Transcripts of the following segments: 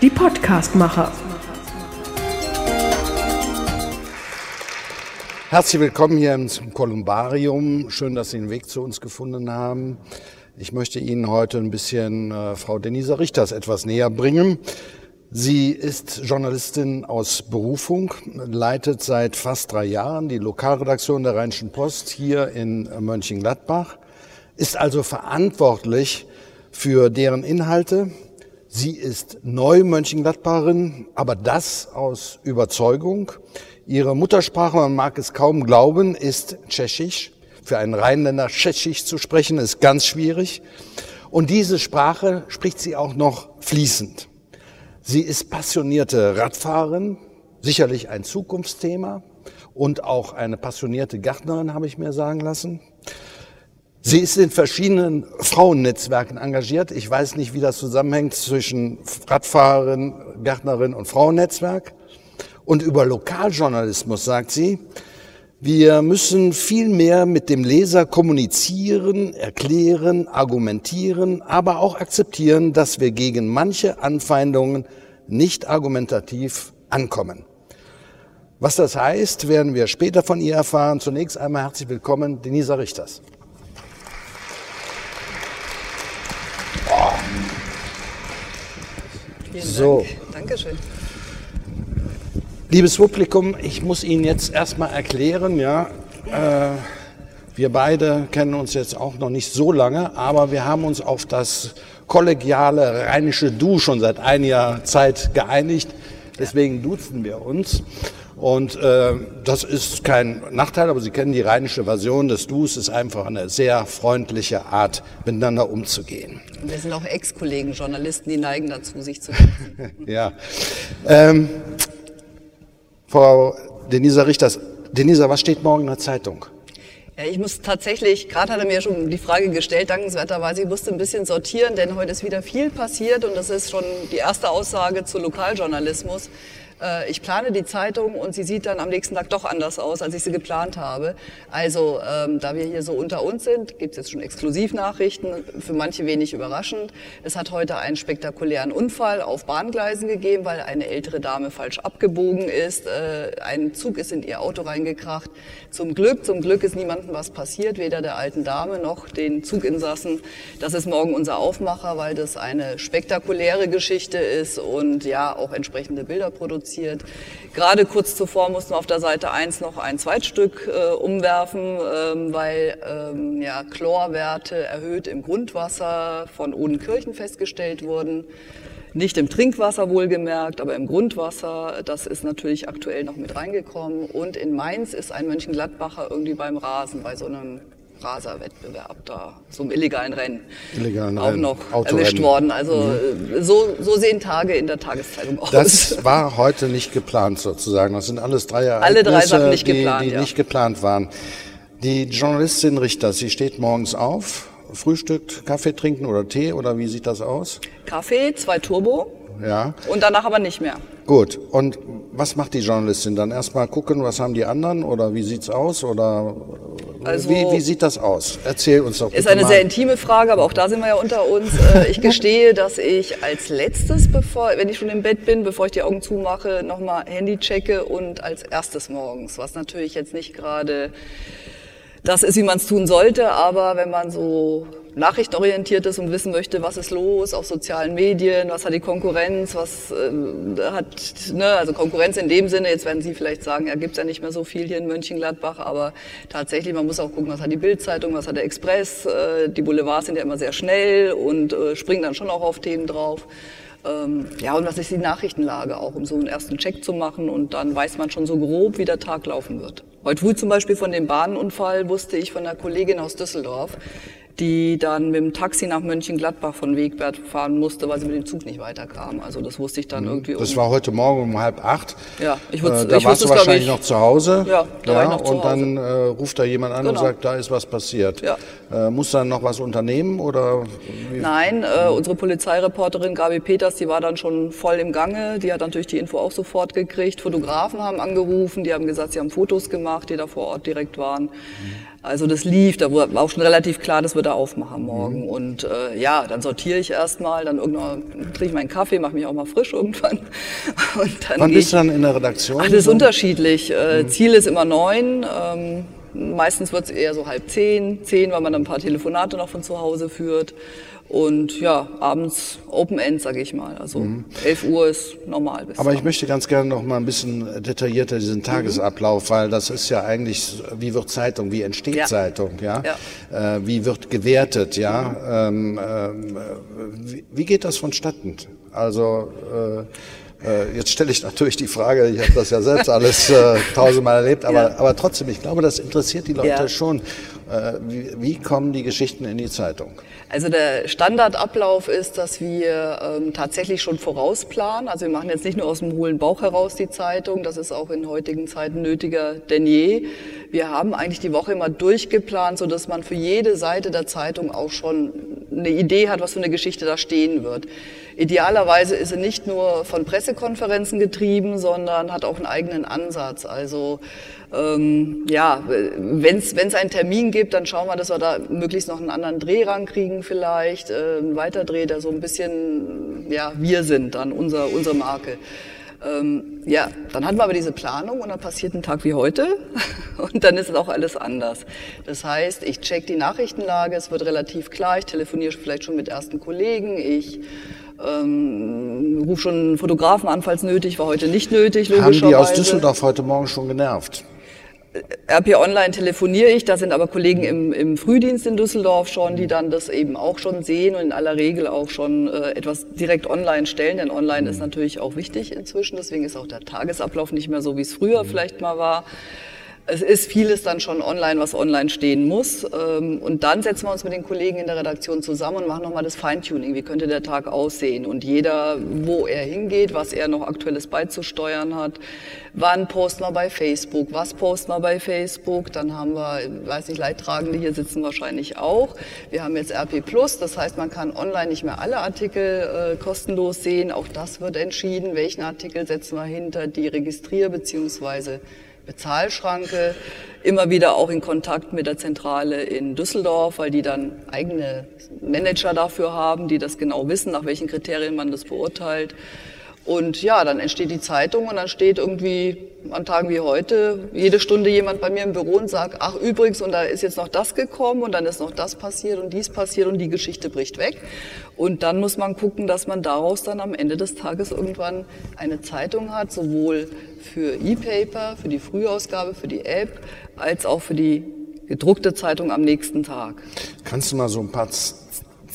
Die Podcastmacher. Herzlich willkommen hier im Kolumbarium. Schön, dass Sie den Weg zu uns gefunden haben. Ich möchte Ihnen heute ein bisschen äh, Frau Denise Richters etwas näher bringen. Sie ist Journalistin aus Berufung, leitet seit fast drei Jahren die Lokalredaktion der Rheinischen Post hier in Mönchengladbach, ist also verantwortlich für deren Inhalte. Sie ist neu Mönchengladbacherin, aber das aus Überzeugung. Ihre Muttersprache, man mag es kaum glauben, ist Tschechisch. Für einen Rheinländer Tschechisch zu sprechen, ist ganz schwierig. Und diese Sprache spricht sie auch noch fließend. Sie ist passionierte Radfahrerin, sicherlich ein Zukunftsthema und auch eine passionierte Gärtnerin, habe ich mir sagen lassen. Sie ist in verschiedenen Frauennetzwerken engagiert. Ich weiß nicht, wie das zusammenhängt zwischen Radfahrerin, Gärtnerin und Frauennetzwerk. Und über Lokaljournalismus sagt sie, wir müssen viel mehr mit dem Leser kommunizieren, erklären, argumentieren, aber auch akzeptieren, dass wir gegen manche Anfeindungen nicht argumentativ ankommen. Was das heißt, werden wir später von ihr erfahren. Zunächst einmal herzlich willkommen, Denisa Richters. Vielen so. Dank. Dankeschön. Liebes Publikum, ich muss Ihnen jetzt erstmal erklären, ja, äh, wir beide kennen uns jetzt auch noch nicht so lange, aber wir haben uns auf das kollegiale rheinische Du schon seit einiger Zeit geeinigt. Deswegen duzen wir uns. Und äh, das ist kein Nachteil, aber Sie kennen die rheinische Version des Dus, ist einfach eine sehr freundliche Art, miteinander umzugehen. Und wir sind auch Ex-Kollegen, Journalisten, die neigen dazu, sich zu ja. Ähm, Frau Denisa Richters, Denisa, was steht morgen in der Zeitung? Ja, ich muss tatsächlich, gerade hat er mir schon die Frage gestellt, dankenswerterweise, ich musste ein bisschen sortieren, denn heute ist wieder viel passiert und das ist schon die erste Aussage zu Lokaljournalismus. Äh, ich plane die Zeitung und sie sieht dann am nächsten Tag doch anders aus, als ich sie geplant habe. Also ähm, da wir hier so unter uns sind, gibt es jetzt schon Exklusivnachrichten, für manche wenig überraschend. Es hat heute einen spektakulären Unfall auf Bahngleisen gegeben, weil eine ältere Dame falsch abgebogen ist. Äh, ein Zug ist in ihr Auto reingekracht. Zum Glück, zum Glück ist niemandem was passiert, weder der alten Dame noch den Zuginsassen. Das ist morgen unser Aufmacher, weil das eine spektakuläre Geschichte ist und ja auch entsprechende Bilder produziert produziert. Gerade kurz zuvor mussten wir auf der Seite 1 noch ein Zweitstück äh, umwerfen, ähm, weil ähm, ja, Chlorwerte erhöht im Grundwasser von Odenkirchen festgestellt wurden. Nicht im Trinkwasser wohlgemerkt, aber im Grundwasser. Das ist natürlich aktuell noch mit reingekommen. Und in Mainz ist ein Mönchengladbacher irgendwie beim Rasen, bei so einem Raserwettbewerb da, zum illegalen Rennen, illegalen auch Rennen. noch Autorennen. erwischt worden. Also mhm. so, so sehen Tage in der Tageszeitung aus. Das war heute nicht geplant sozusagen. Das sind alles drei Ereignisse, Alle drei Sachen nicht die, geplant, die ja. nicht geplant waren. Die Journalistin Richter, sie steht morgens auf, frühstückt, Kaffee trinken oder Tee oder wie sieht das aus? Kaffee, zwei Turbo. Ja. Und danach aber nicht mehr. Gut. Und was macht die Journalistin dann? Erstmal gucken, was haben die anderen oder wie sieht's aus oder also, wie, wie sieht das aus? Erzähl uns doch. Ist eine mal. sehr intime Frage, aber auch da sind wir ja unter uns. Äh, ich gestehe, dass ich als letztes, bevor, wenn ich schon im Bett bin, bevor ich die Augen zumache, nochmal Handy checke und als erstes morgens, was natürlich jetzt nicht gerade das ist, wie man es tun sollte, aber wenn man so nachrichtenorientiert ist und wissen möchte, was ist los auf sozialen Medien, was hat die Konkurrenz, was äh, hat, ne, also Konkurrenz in dem Sinne, jetzt werden Sie vielleicht sagen, ja, gibt's ja nicht mehr so viel hier in Mönchengladbach, aber tatsächlich, man muss auch gucken, was hat die Bildzeitung, was hat der Express, äh, die Boulevards sind ja immer sehr schnell und äh, springen dann schon auch auf Themen drauf. Ähm, ja, und was ist die Nachrichtenlage auch, um so einen ersten Check zu machen und dann weiß man schon so grob, wie der Tag laufen wird. Heute früh zum Beispiel von dem Bahnunfall wusste ich von einer Kollegin aus Düsseldorf, die dann mit dem Taxi nach Mönchengladbach von Wegbert fahren musste, weil sie mit dem Zug nicht weiterkam. Also das wusste ich dann irgendwie. Das um- war heute Morgen um halb acht. Ja, ich würd's- äh, da ich warst wusste du wahrscheinlich ich- noch zu Hause. Ja, da war ich noch zu Und dann äh, ruft da jemand an und Genau. sagt, da ist was passiert. Ja. Äh, muss dann noch was unternehmen oder? Wie? Nein, äh, unsere Polizeireporterin Gabi Peters, die war dann schon voll im Gange. Die hat natürlich die Info auch sofort gekriegt. Fotografen haben angerufen, die haben gesagt, sie haben Fotos gemacht, die da vor Ort direkt waren. Also das lief, da war auch schon relativ klar, das wird er aufmachen morgen. Mhm. Und äh, ja, dann sortiere ich erstmal, dann irgendwann trinke ich meinen Kaffee, mache mich auch mal frisch irgendwann. Und dann Wann bist du dann in der Redaktion? Ach, das ist unterschiedlich. Äh, mhm. Ziel ist immer neun. Ähm, meistens wird es eher so halb zehn, zehn, weil man dann ein paar Telefonate noch von zu Hause führt. Und ja, abends Open End, sage ich mal. Also mhm. 11 Uhr ist normal. Bis Aber ich möchte ganz gerne noch mal ein bisschen detaillierter diesen Tagesablauf, mhm. weil das ist ja eigentlich, wie wird Zeitung, wie entsteht ja. Zeitung, ja? ja. Äh, wie wird gewertet, ja? Mhm. Ähm, äh, wie, wie, geht das vonstatten? Also äh, äh, jetzt stelle ich natürlich die Frage, ich habe das ja selbst alles äh, tausendmal erlebt, aber, ja. aber trotzdem, ich glaube, das interessiert die Leute ja. schon. Äh, wie, wie, kommen die Geschichten in die Zeitung? Also der Standardablauf ist, dass wir ähm, tatsächlich schon vorausplanen. Also wir machen jetzt nicht nur aus dem hohlen Bauch heraus die Zeitung, das ist auch in heutigen Zeiten nötiger denn je. Wir haben eigentlich die Woche immer durchgeplant, so dass man für jede Seite der Zeitung auch schon eine Idee hat, was für eine Geschichte da stehen wird. Idealerweise ist sie nicht nur von Pressekonferenzen getrieben, sondern hat auch einen eigenen Ansatz. Also ähm, ja, wenn es einen Termin gibt, dann schauen wir, dass wir da möglichst noch einen anderen Dreh rankriegen vielleicht, äh, einen Weiterdreh, der so ein bisschen, ja, wir sind dann, unser, unsere Marke. Ähm, ja, dann hatten wir aber diese Planung und dann passiert ein Tag wie heute und dann ist es auch alles anders. Das heißt, ich check die Nachrichtenlage, es wird relativ klar, ich telefoniere vielleicht schon mit ersten Kollegen, ich ähm, ruf schon einen Fotografen an, falls nötig, war heute nicht nötig, logischerweise. Haben die aus Düsseldorf heute Morgen schon genervt? RP Online telefoniere ich, da sind aber Kollegen im, im Frühdienst in Düsseldorf schon, die dann das eben auch schon sehen und in aller Regel auch schon äh, etwas direkt online stellen, denn online ist mhm. natürlich auch wichtig inzwischen, deswegen ist auch der Tagesablauf nicht mehr so, wie es früher mhm. vielleicht mal war es ist vieles dann schon online, was online stehen muss. Ähm, und dann setzen wir uns mit den Kollegen in der Redaktion zusammen und machen nochmal das Feintuning. Wie könnte der Tag aussehen? Und jeder, wo er hingeht, was er noch aktuelles beizusteuern hat. Wann posten wir bei Facebook? Was posten wir bei Facebook? Dann haben wir, weiß nicht, Leidtragende hier sitzen wahrscheinlich auch. Wir haben jetzt RP Plus, das heißt, man kann online nicht mehr alle Artikel äh, kostenlos sehen. Auch das wird entschieden. Welchen Artikel setzen wir hinter die Registrier- bzw. Bezahlschranke, immer wieder auch in Kontakt mit der Zentrale in Düsseldorf, weil die dann eigene Manager dafür haben, die das genau wissen, nach welchen Kriterien man das beurteilt. Und ja, dann entsteht die Zeitung und dann steht irgendwie an Tagen wie heute jede Stunde jemand bei mir im Büro und sagt, ach übrigens, und da ist jetzt noch das gekommen und dann ist noch das passiert und dies passiert und die Geschichte bricht weg. Und dann muss man gucken, dass man daraus dann am Ende des Tages irgendwann eine Zeitung hat, sowohl für E-Paper, für die Frühausgabe, für die App, als auch für die gedruckte Zeitung am nächsten Tag. Kannst du mal so ein paar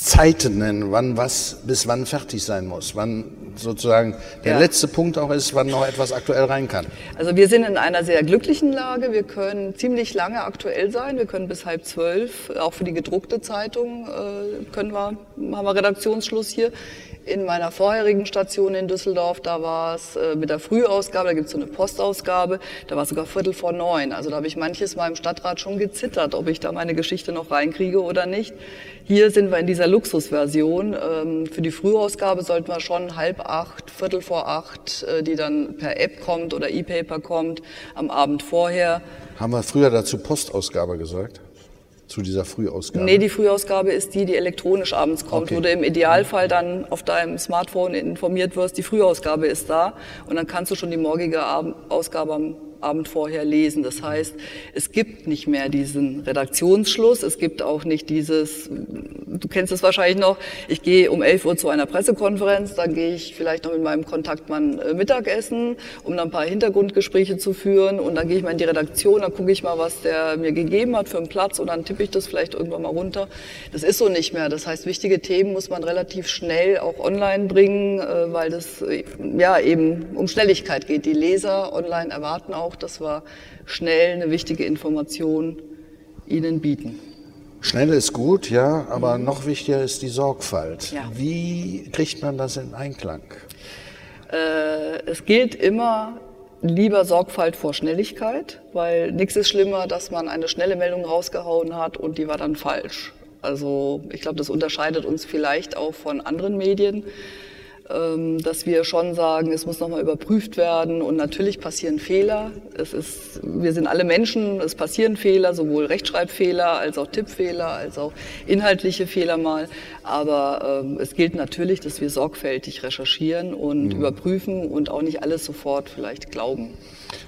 Zeiten nennen, wann was bis wann fertig sein muss, wann sozusagen der ja. letzte Punkt auch ist, wann noch etwas aktuell rein kann. Also wir sind in einer sehr glücklichen Lage. Wir können ziemlich lange aktuell sein. Wir können bis halb zwölf, auch für die gedruckte Zeitung äh, können wir, haben wir Redaktionsschluss hier. In meiner vorherigen Station in Düsseldorf, da war es äh, mit der Frühausgabe, da gibt es so eine Postausgabe, da war es sogar Viertel vor neun. Also da habe ich manches Mal im Stadtrat schon gezittert, ob ich da meine Geschichte noch reinkriege oder nicht. Hier sind wir in dieser Luxusversion. Ähm, für die Frühausgabe sollten wir schon halb acht, Viertel vor acht, äh, die dann per App kommt oder E-Paper kommt, am Abend vorher. Haben wir früher dazu Postausgabe gesagt? Zu dieser Frühausgabe? Nee, die Frühausgabe ist die, die elektronisch abends kommt, okay. wo du im Idealfall dann auf deinem Smartphone informiert wirst, die Frühausgabe ist da und dann kannst du schon die morgige Ausgabe am Abend vorher lesen. Das heißt, es gibt nicht mehr diesen Redaktionsschluss, es gibt auch nicht dieses, du kennst es wahrscheinlich noch, ich gehe um 11 Uhr zu einer Pressekonferenz, dann gehe ich vielleicht noch mit meinem Kontaktmann äh, Mittagessen, um dann ein paar Hintergrundgespräche zu führen und dann gehe ich mal in die Redaktion, dann gucke ich mal, was der mir gegeben hat für einen Platz und dann tippe ich das vielleicht irgendwann mal runter. Das ist so nicht mehr. Das heißt, wichtige Themen muss man relativ schnell auch online bringen, äh, weil das äh, ja eben um Schnelligkeit geht. Die Leser online erwarten auch, auch, dass wir schnell eine wichtige Information ihnen bieten. Schnell ist gut, ja, aber mhm. noch wichtiger ist die Sorgfalt. Ja. Wie kriegt man das in Einklang? Äh, es gilt immer lieber Sorgfalt vor Schnelligkeit, weil nichts ist schlimmer, dass man eine schnelle Meldung rausgehauen hat und die war dann falsch. Also ich glaube, das unterscheidet uns vielleicht auch von anderen Medien. Ähm, dass wir schon sagen, es muss nochmal überprüft werden und natürlich passieren Fehler. Es ist, wir sind alle Menschen, es passieren Fehler, sowohl Rechtschreibfehler als auch Tippfehler, als auch inhaltliche Fehler mal. Aber ähm, es gilt natürlich, dass wir sorgfältig recherchieren und mhm. überprüfen und auch nicht alles sofort vielleicht glauben.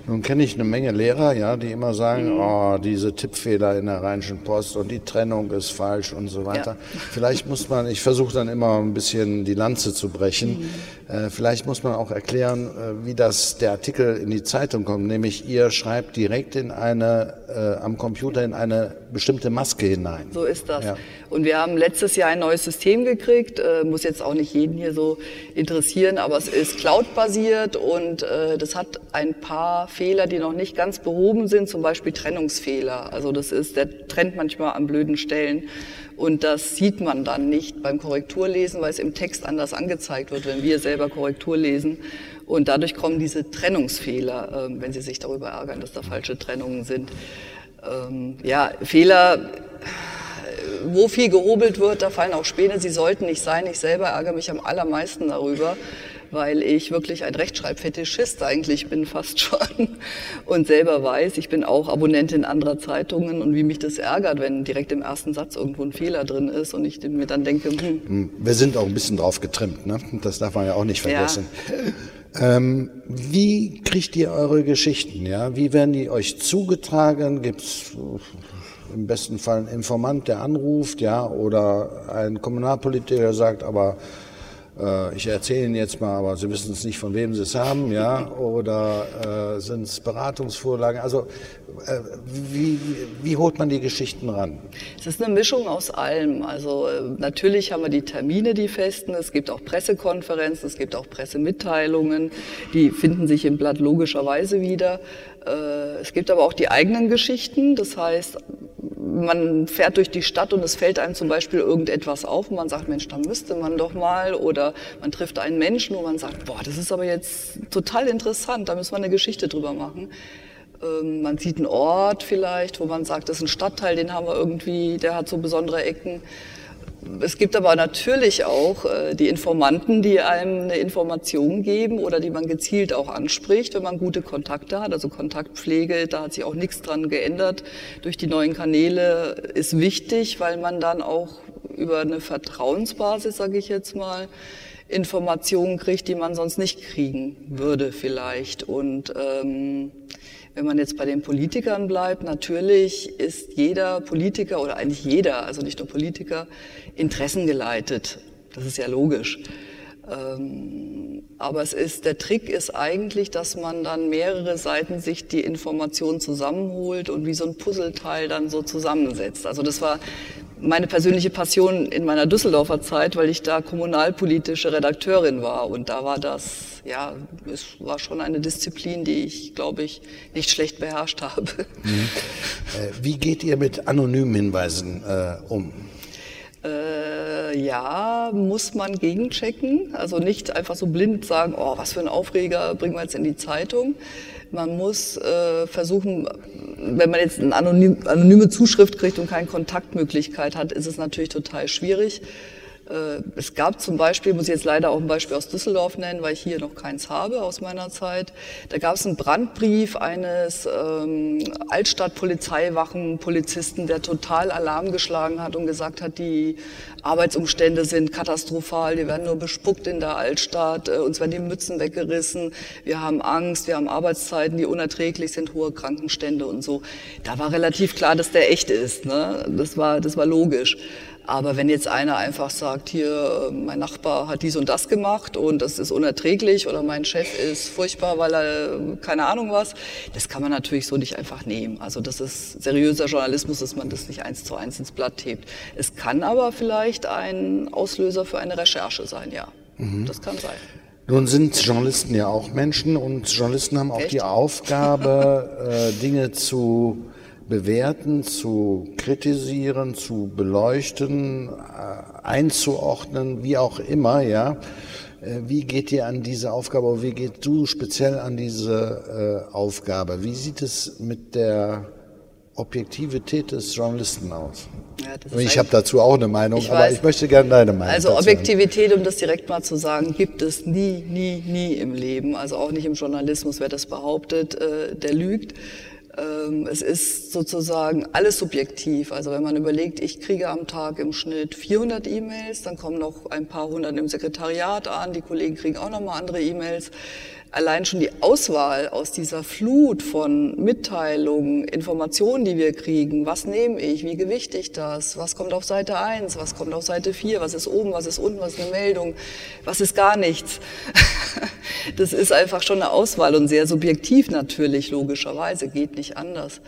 Nun kenne ich eine Menge Lehrer, ja, die immer sagen, mhm. oh, diese Tippfehler in der Rheinischen Post und die Trennung ist falsch und so weiter. Ja. Vielleicht muss man, ich versuche dann immer ein bisschen die Lanze zu brechen. Mhm. Äh, vielleicht muss man auch erklären, äh, wie das der Artikel in die Zeitung kommt. Nämlich ihr schreibt direkt in eine äh, am Computer in eine bestimmte Maske hinein. So ist das. Ja. Und wir haben letztes Jahr ein neues System gekriegt. Äh, muss jetzt auch nicht jeden hier so interessieren, aber es ist Cloud-basiert und äh, das hat ein paar Fehler, die noch nicht ganz behoben sind, zum Beispiel Trennungsfehler. Also das ist, der trennt manchmal an blöden Stellen. Und das sieht man dann nicht beim Korrekturlesen, weil es im Text anders angezeigt wird, wenn wir selber Korrektur lesen. Und dadurch kommen diese Trennungsfehler, ähm, wenn Sie sich darüber ärgern, dass da falsche Trennungen sind. Ähm, ja, Fehler, wo viel gehobelt wird, da fallen auch Späne. Sie sollten nicht sein. Ich selber ärgere mich am allermeisten darüber weil ich wirklich ein Rechtschreibfetischist eigentlich bin fast schon und selber weiß, ich bin auch Abonnentin anderer Zeitungen und wie mich das ärgert, wenn direkt im ersten Satz irgendwo ein Fehler drin ist und ich mir dann denke, hm. hm. Wir sind auch ein bisschen drauf getrimmt, ne? das darf man ja auch nicht vergessen. Ja. Ähm, wie kriegt ihr eure Geschichten? Ja? Wie werden die euch zugetragen? Gibt es im besten Fall einen Informant, der anruft, ja, oder ein Kommunalpolitiker, der sagt, aber äh, ich erzähle Ihnen jetzt mal, aber Sie wissen es nicht, von wem Sie es haben, ja, oder äh, sind es Beratungsvorlagen? Also äh, wie, wie holt man die Geschichten ran? Es ist eine Mischung aus allem. Also äh, natürlich haben wir die Termine, die festen. Es gibt auch Pressekonferenzen, es gibt auch Pressemitteilungen, die finden sich im Blatt logischerweise wieder. Äh, es gibt aber auch die eigenen Geschichten. Das heißt, man fährt durch die Stadt und es fällt einem zum Beispiel irgendetwas auf und man sagt, Mensch, da müsste man doch mal oder man trifft einen Menschen und man sagt, boah, das ist aber jetzt total interessant, da müssen wir eine Geschichte drüber machen. Ähm, man sieht einen Ort vielleicht, wo man sagt, das ist ein Stadtteil, den haben wir irgendwie, der hat so besondere Ecken. Es gibt aber natürlich auch äh, die Informanten, die einem eine Information geben oder die man gezielt auch anspricht, wenn man gute Kontakte hat. Also Kontaktpflege, da hat sich auch nichts dran geändert. Durch die neuen Kanäle ist wichtig, weil man dann auch über eine Vertrauensbasis, sage ich jetzt mal, Informationen kriegt, die man sonst nicht kriegen würde vielleicht. Und ähm, wenn man jetzt bei den Politikern bleibt, natürlich ist jeder Politiker oder eigentlich jeder, also nicht nur Politiker, interessengeleitet. Das ist ja logisch. Ähm, aber es ist, der Trick ist eigentlich, dass man dann mehrere Seiten sich die Informationen zusammenholt und wie so ein Puzzleteil dann so zusammensetzt. Also das war meine persönliche Passion in meiner Düsseldorfer Zeit, weil ich da kommunalpolitische Redakteurin war. Und da war das, ja, es war schon eine Disziplin, die ich, glaube ich, nicht schlecht beherrscht habe. Mhm. Äh, wie geht ihr mit anonymen Hinweisen äh, um? Äh, ja, muss man gegenchecken. Also nicht einfach so blind sagen, oh, was für ein Aufreger bringen wir jetzt in die Zeitung. Man muss äh, versuchen, wenn man jetzt eine anonym, anonyme Zuschrift kriegt und keine Kontaktmöglichkeit hat, ist es natürlich total schwierig. Äh, es gab zum Beispiel, muss ich jetzt leider auch ein Beispiel aus Düsseldorf nennen, weil ich hier noch keins habe aus meiner Zeit. Da gab es einen Brandbrief eines ähm, Altstadtpolizeiwachenpolizisten, der total Alarm geschlagen hat und gesagt hat, die Arbeitsumstände sind katastrophal, wir werden nur bespuckt in der Altstadt, äh, uns werden die Mützen weggerissen, wir haben Angst, wir haben Arbeitszeiten, die unerträglich sind, hohe Krankenstände und so. Da war relativ klar, dass der echt ist. Ne? Das, war, das war logisch. Aber wenn jetzt einer einfach sagt, hier, mein Nachbar hat dies und das gemacht und das ist unerträglich oder mein Chef ist furchtbar, weil er keine Ahnung was, das kann man natürlich so nicht einfach nehmen. Also das ist seriöser Journalismus, dass man das nicht eins zu eins ins Blatt hebt. Es kann aber vielleicht ein Auslöser für eine Recherche sein, ja. Mhm. Das kann sein. Nun sind Journalisten ja auch Menschen und Journalisten haben auch Echt? die Aufgabe, äh, Dinge zu bewerten, zu kritisieren, zu beleuchten, äh, einzuordnen, wie auch immer, ja. Äh, wie geht ihr an diese Aufgabe, oder wie geht du speziell an diese äh, Aufgabe? Wie sieht es mit der Objektivität des Journalisten aus? Ja, ich habe dazu auch eine Meinung, ich aber weiß, ich möchte gerne deine Meinung. Also Objektivität, um das direkt mal zu sagen, gibt es nie, nie, nie im Leben. Also auch nicht im Journalismus. Wer das behauptet, äh, der lügt. Ähm, es ist sozusagen alles subjektiv. Also wenn man überlegt, ich kriege am Tag im Schnitt 400 E-Mails, dann kommen noch ein paar hundert im Sekretariat an, die Kollegen kriegen auch noch mal andere E-Mails allein schon die Auswahl aus dieser Flut von Mitteilungen, Informationen, die wir kriegen, was nehme ich, wie gewichte ich das, was kommt auf Seite 1, was kommt auf Seite 4, was ist oben, was ist unten, was ist eine Meldung, was ist gar nichts. Das ist einfach schon eine Auswahl und sehr subjektiv natürlich, logischerweise, geht nicht anders.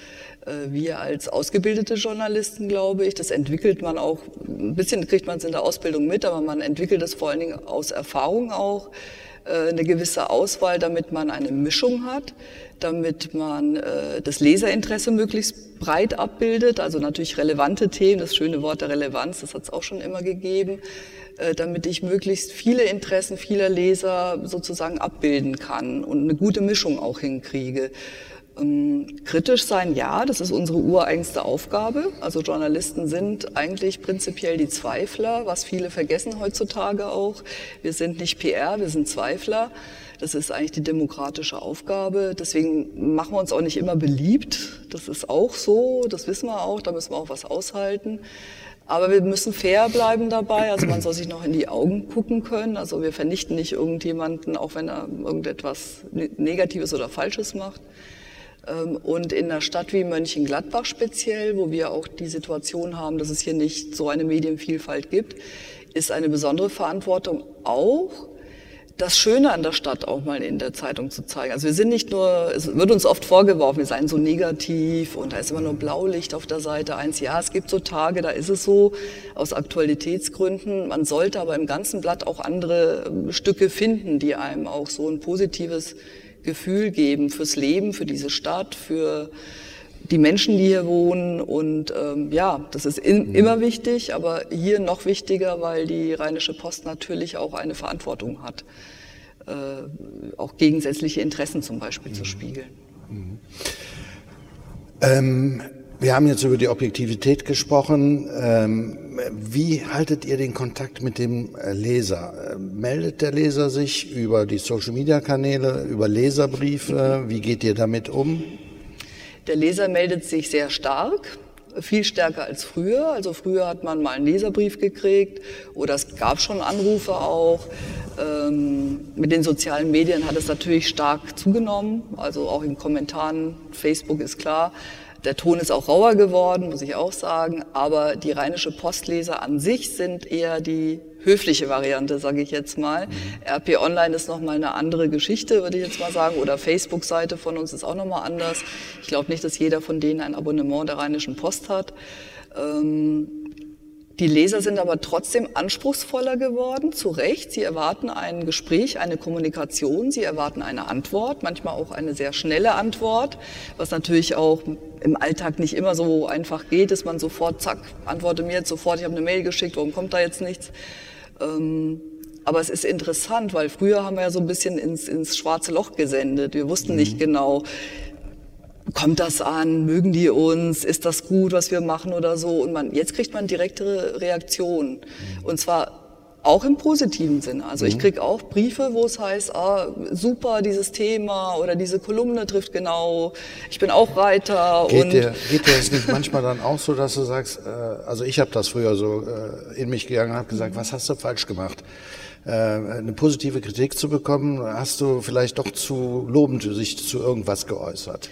Äh, wir als ausgebildete Journalisten, glaube ich, das entwickelt man auch, ein bisschen kriegt man es in der Ausbildung mit, aber man entwickelt es vor allen Dingen aus Erfahrung auch eine gewisse Auswahl, damit man eine Mischung hat, damit man äh, das Leserinteresse möglichst breit abbildet, also natürlich relevante Themen, das schöne Wort der Relevanz, das hat es auch schon immer gegeben, äh, damit ich möglichst viele Interessen vieler Leser sozusagen abbilden kann und eine gute Mischung auch hinkriege. Ähm, kritisch sein, ja, das ist unsere ureigenste Aufgabe. Also Journalisten sind eigentlich prinzipiell die Zweifler, was viele vergessen heutzutage auch. Wir sind nicht PR, wir sind Zweifler. Das ist eigentlich die demokratische Aufgabe. Deswegen machen wir uns auch nicht immer beliebt. Das ist auch so, das wissen wir auch, da müssen wir auch was aushalten. Aber wir müssen fair bleiben dabei. Also man soll sich noch in die Augen gucken können. Also wir vernichten nicht irgendjemanden, auch wenn er irgendetwas Negatives oder Falsches macht. Ähm, und in einer Stadt wie Mönchengladbach speziell, wo wir auch die Situation haben, dass es hier nicht so eine Medienvielfalt gibt, ist eine besondere Verantwortung auch, das Schöne an der Stadt auch mal in der Zeitung zu zeigen. Also wir sind nicht nur, es wird uns oft vorgeworfen, wir seien so negativ und da ist immer nur Blaulicht auf der Seite eins. Ja, es gibt so Tage, da ist es so, aus Aktualitätsgründen. Man sollte aber im ganzen Blatt auch andere Stücke finden, die einem auch so ein positives Gefühl geben fürs Leben, für diese Stadt, für die Menschen, die hier wohnen. Und ähm, ja, das ist in, mhm. immer wichtig, aber hier noch wichtiger, weil die Rheinische Post natürlich auch eine Verantwortung hat, äh, auch gegensätzliche Interessen zum Beispiel mhm. zu spiegeln. Mhm. Ähm, wir haben jetzt über die Objektivität gesprochen. Ähm, wie haltet ihr den Kontakt mit dem äh, Leser? Äh, meldet der Leser sich über die Social-Media-Kanäle, über Leserbriefe? Wie geht ihr damit um? Der Leser meldet sich sehr stark viel stärker als früher. Also früher hat man mal einen Leserbrief gekriegt oder es gab schon Anrufe auch. Ähm, mit den sozialen Medien hat es natürlich stark zugenommen, also auch in Kommentaren. Facebook ist klar. Der Ton ist auch rauer geworden, muss ich auch sagen, aber die rheinische Postleser an sich sind eher die höfliche Variante, sage ich jetzt mal. Mhm. RP Online ist nochmal eine andere Geschichte, würde ich jetzt mal sagen, oder Facebook-Seite von uns ist auch nochmal anders. Ich glaube nicht, dass jeder von denen ein Abonnement der Rheinischen Post hat. Ähm, die Leser sind aber trotzdem anspruchsvoller geworden, zu Recht. Sie erwarten ein Gespräch, eine Kommunikation, sie erwarten eine Antwort, manchmal auch eine sehr schnelle Antwort, was natürlich auch im Alltag nicht immer so einfach geht, dass man sofort, zack, antworte mir jetzt sofort, ich habe eine Mail geschickt, warum kommt da jetzt nichts? Ähm, aber es ist interessant, weil früher haben wir ja so ein bisschen ins, ins schwarze Loch gesendet. Wir wussten mhm. nicht genau, kommt das an, mögen die uns, ist das gut, was wir machen oder so. Und man, jetzt kriegt man direktere Reaktionen. Und zwar auch im positiven Sinne. Also mhm. ich krieg auch Briefe, wo es heißt, ah, super, dieses Thema oder diese Kolumne trifft genau, ich bin auch Reiter. Geht, und dir, geht dir das nicht manchmal dann auch so, dass du sagst, äh, also ich habe das früher so äh, in mich gegangen und habe gesagt, was hast du falsch gemacht? Äh, eine positive Kritik zu bekommen, hast du vielleicht doch zu lobend sich zu irgendwas geäußert?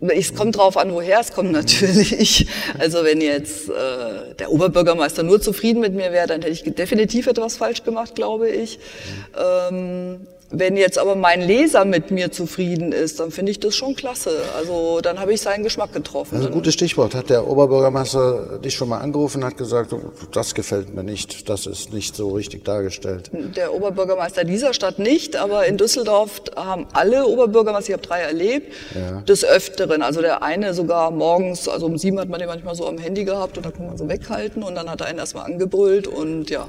Es kommt drauf an, woher es kommt natürlich. Also wenn jetzt äh, der Oberbürgermeister nur zufrieden mit mir wäre, dann hätte ich definitiv etwas falsch gemacht, glaube ich. Ähm, wenn jetzt aber mein Leser mit mir zufrieden ist, dann finde ich das schon klasse. Also dann habe ich seinen Geschmack getroffen. Ein gutes Stichwort. Hat der Oberbürgermeister dich schon mal angerufen und hat gesagt, das gefällt mir nicht, das ist nicht so richtig dargestellt? Der Oberbürgermeister dieser Stadt nicht, aber in Düsseldorf haben alle Oberbürgermeister, ich habe drei erlebt, ja. des Öfteren. Also der eine sogar morgens, also um sieben hat man den manchmal so am Handy gehabt und da kann man so weghalten und dann hat er einen erstmal angebrüllt und ja,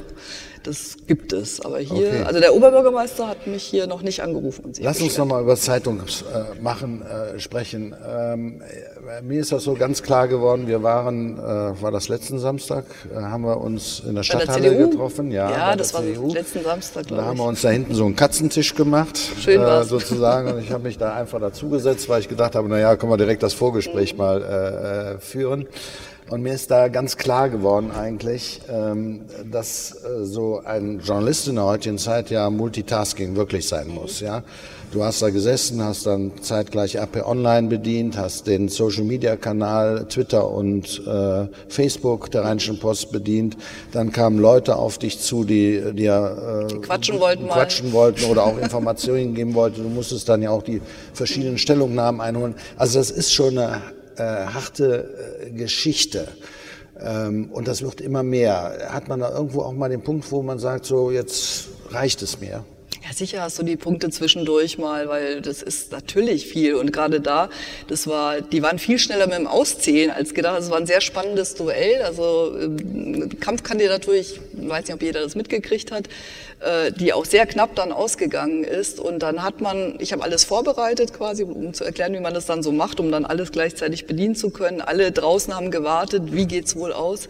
das gibt es. Aber hier, okay. also der Oberbürgermeister hat mich hier noch nicht angerufen. Und Lass uns nochmal über Zeitungsmachen äh, sprechen. Ähm, äh, mir ist das so ganz klar geworden, wir waren, äh, war das letzten Samstag, äh, haben wir uns in der Stadthalle der getroffen. Ja, ja das war CDU. letzten Samstag, glaube ich. Da haben wir uns da hinten so einen Katzentisch gemacht. Schön äh, sozusagen. Und ich habe mich da einfach dazugesetzt, weil ich gedacht habe, naja, können wir direkt das Vorgespräch mhm. mal äh, führen. Und mir ist da ganz klar geworden eigentlich, ähm, dass äh, so ein Journalist in der heutigen Zeit ja Multitasking wirklich sein muss. Ja, Du hast da gesessen, hast dann zeitgleich AP Online bedient, hast den Social Media Kanal Twitter und äh, Facebook der Rheinischen Post bedient. Dann kamen Leute auf dich zu, die dir äh, quatschen wollten, quatschen wollten oder auch Informationen geben wollten. Du musstest dann ja auch die verschiedenen Stellungnahmen einholen. Also das ist schon eine äh, harte äh, Geschichte. Ähm, und das wird immer mehr. Hat man da irgendwo auch mal den Punkt, wo man sagt, so jetzt reicht es mir? Ja, sicher hast du die Punkte zwischendurch mal, weil das ist natürlich viel. Und gerade da, das war, die waren viel schneller mit dem Auszählen als gedacht. Es war ein sehr spannendes Duell. Also äh, Kampfkandidatur, ich weiß nicht, ob jeder das mitgekriegt hat, äh, die auch sehr knapp dann ausgegangen ist. Und dann hat man, ich habe alles vorbereitet quasi, um zu erklären, wie man das dann so macht, um dann alles gleichzeitig bedienen zu können. Alle draußen haben gewartet, wie geht's wohl aus?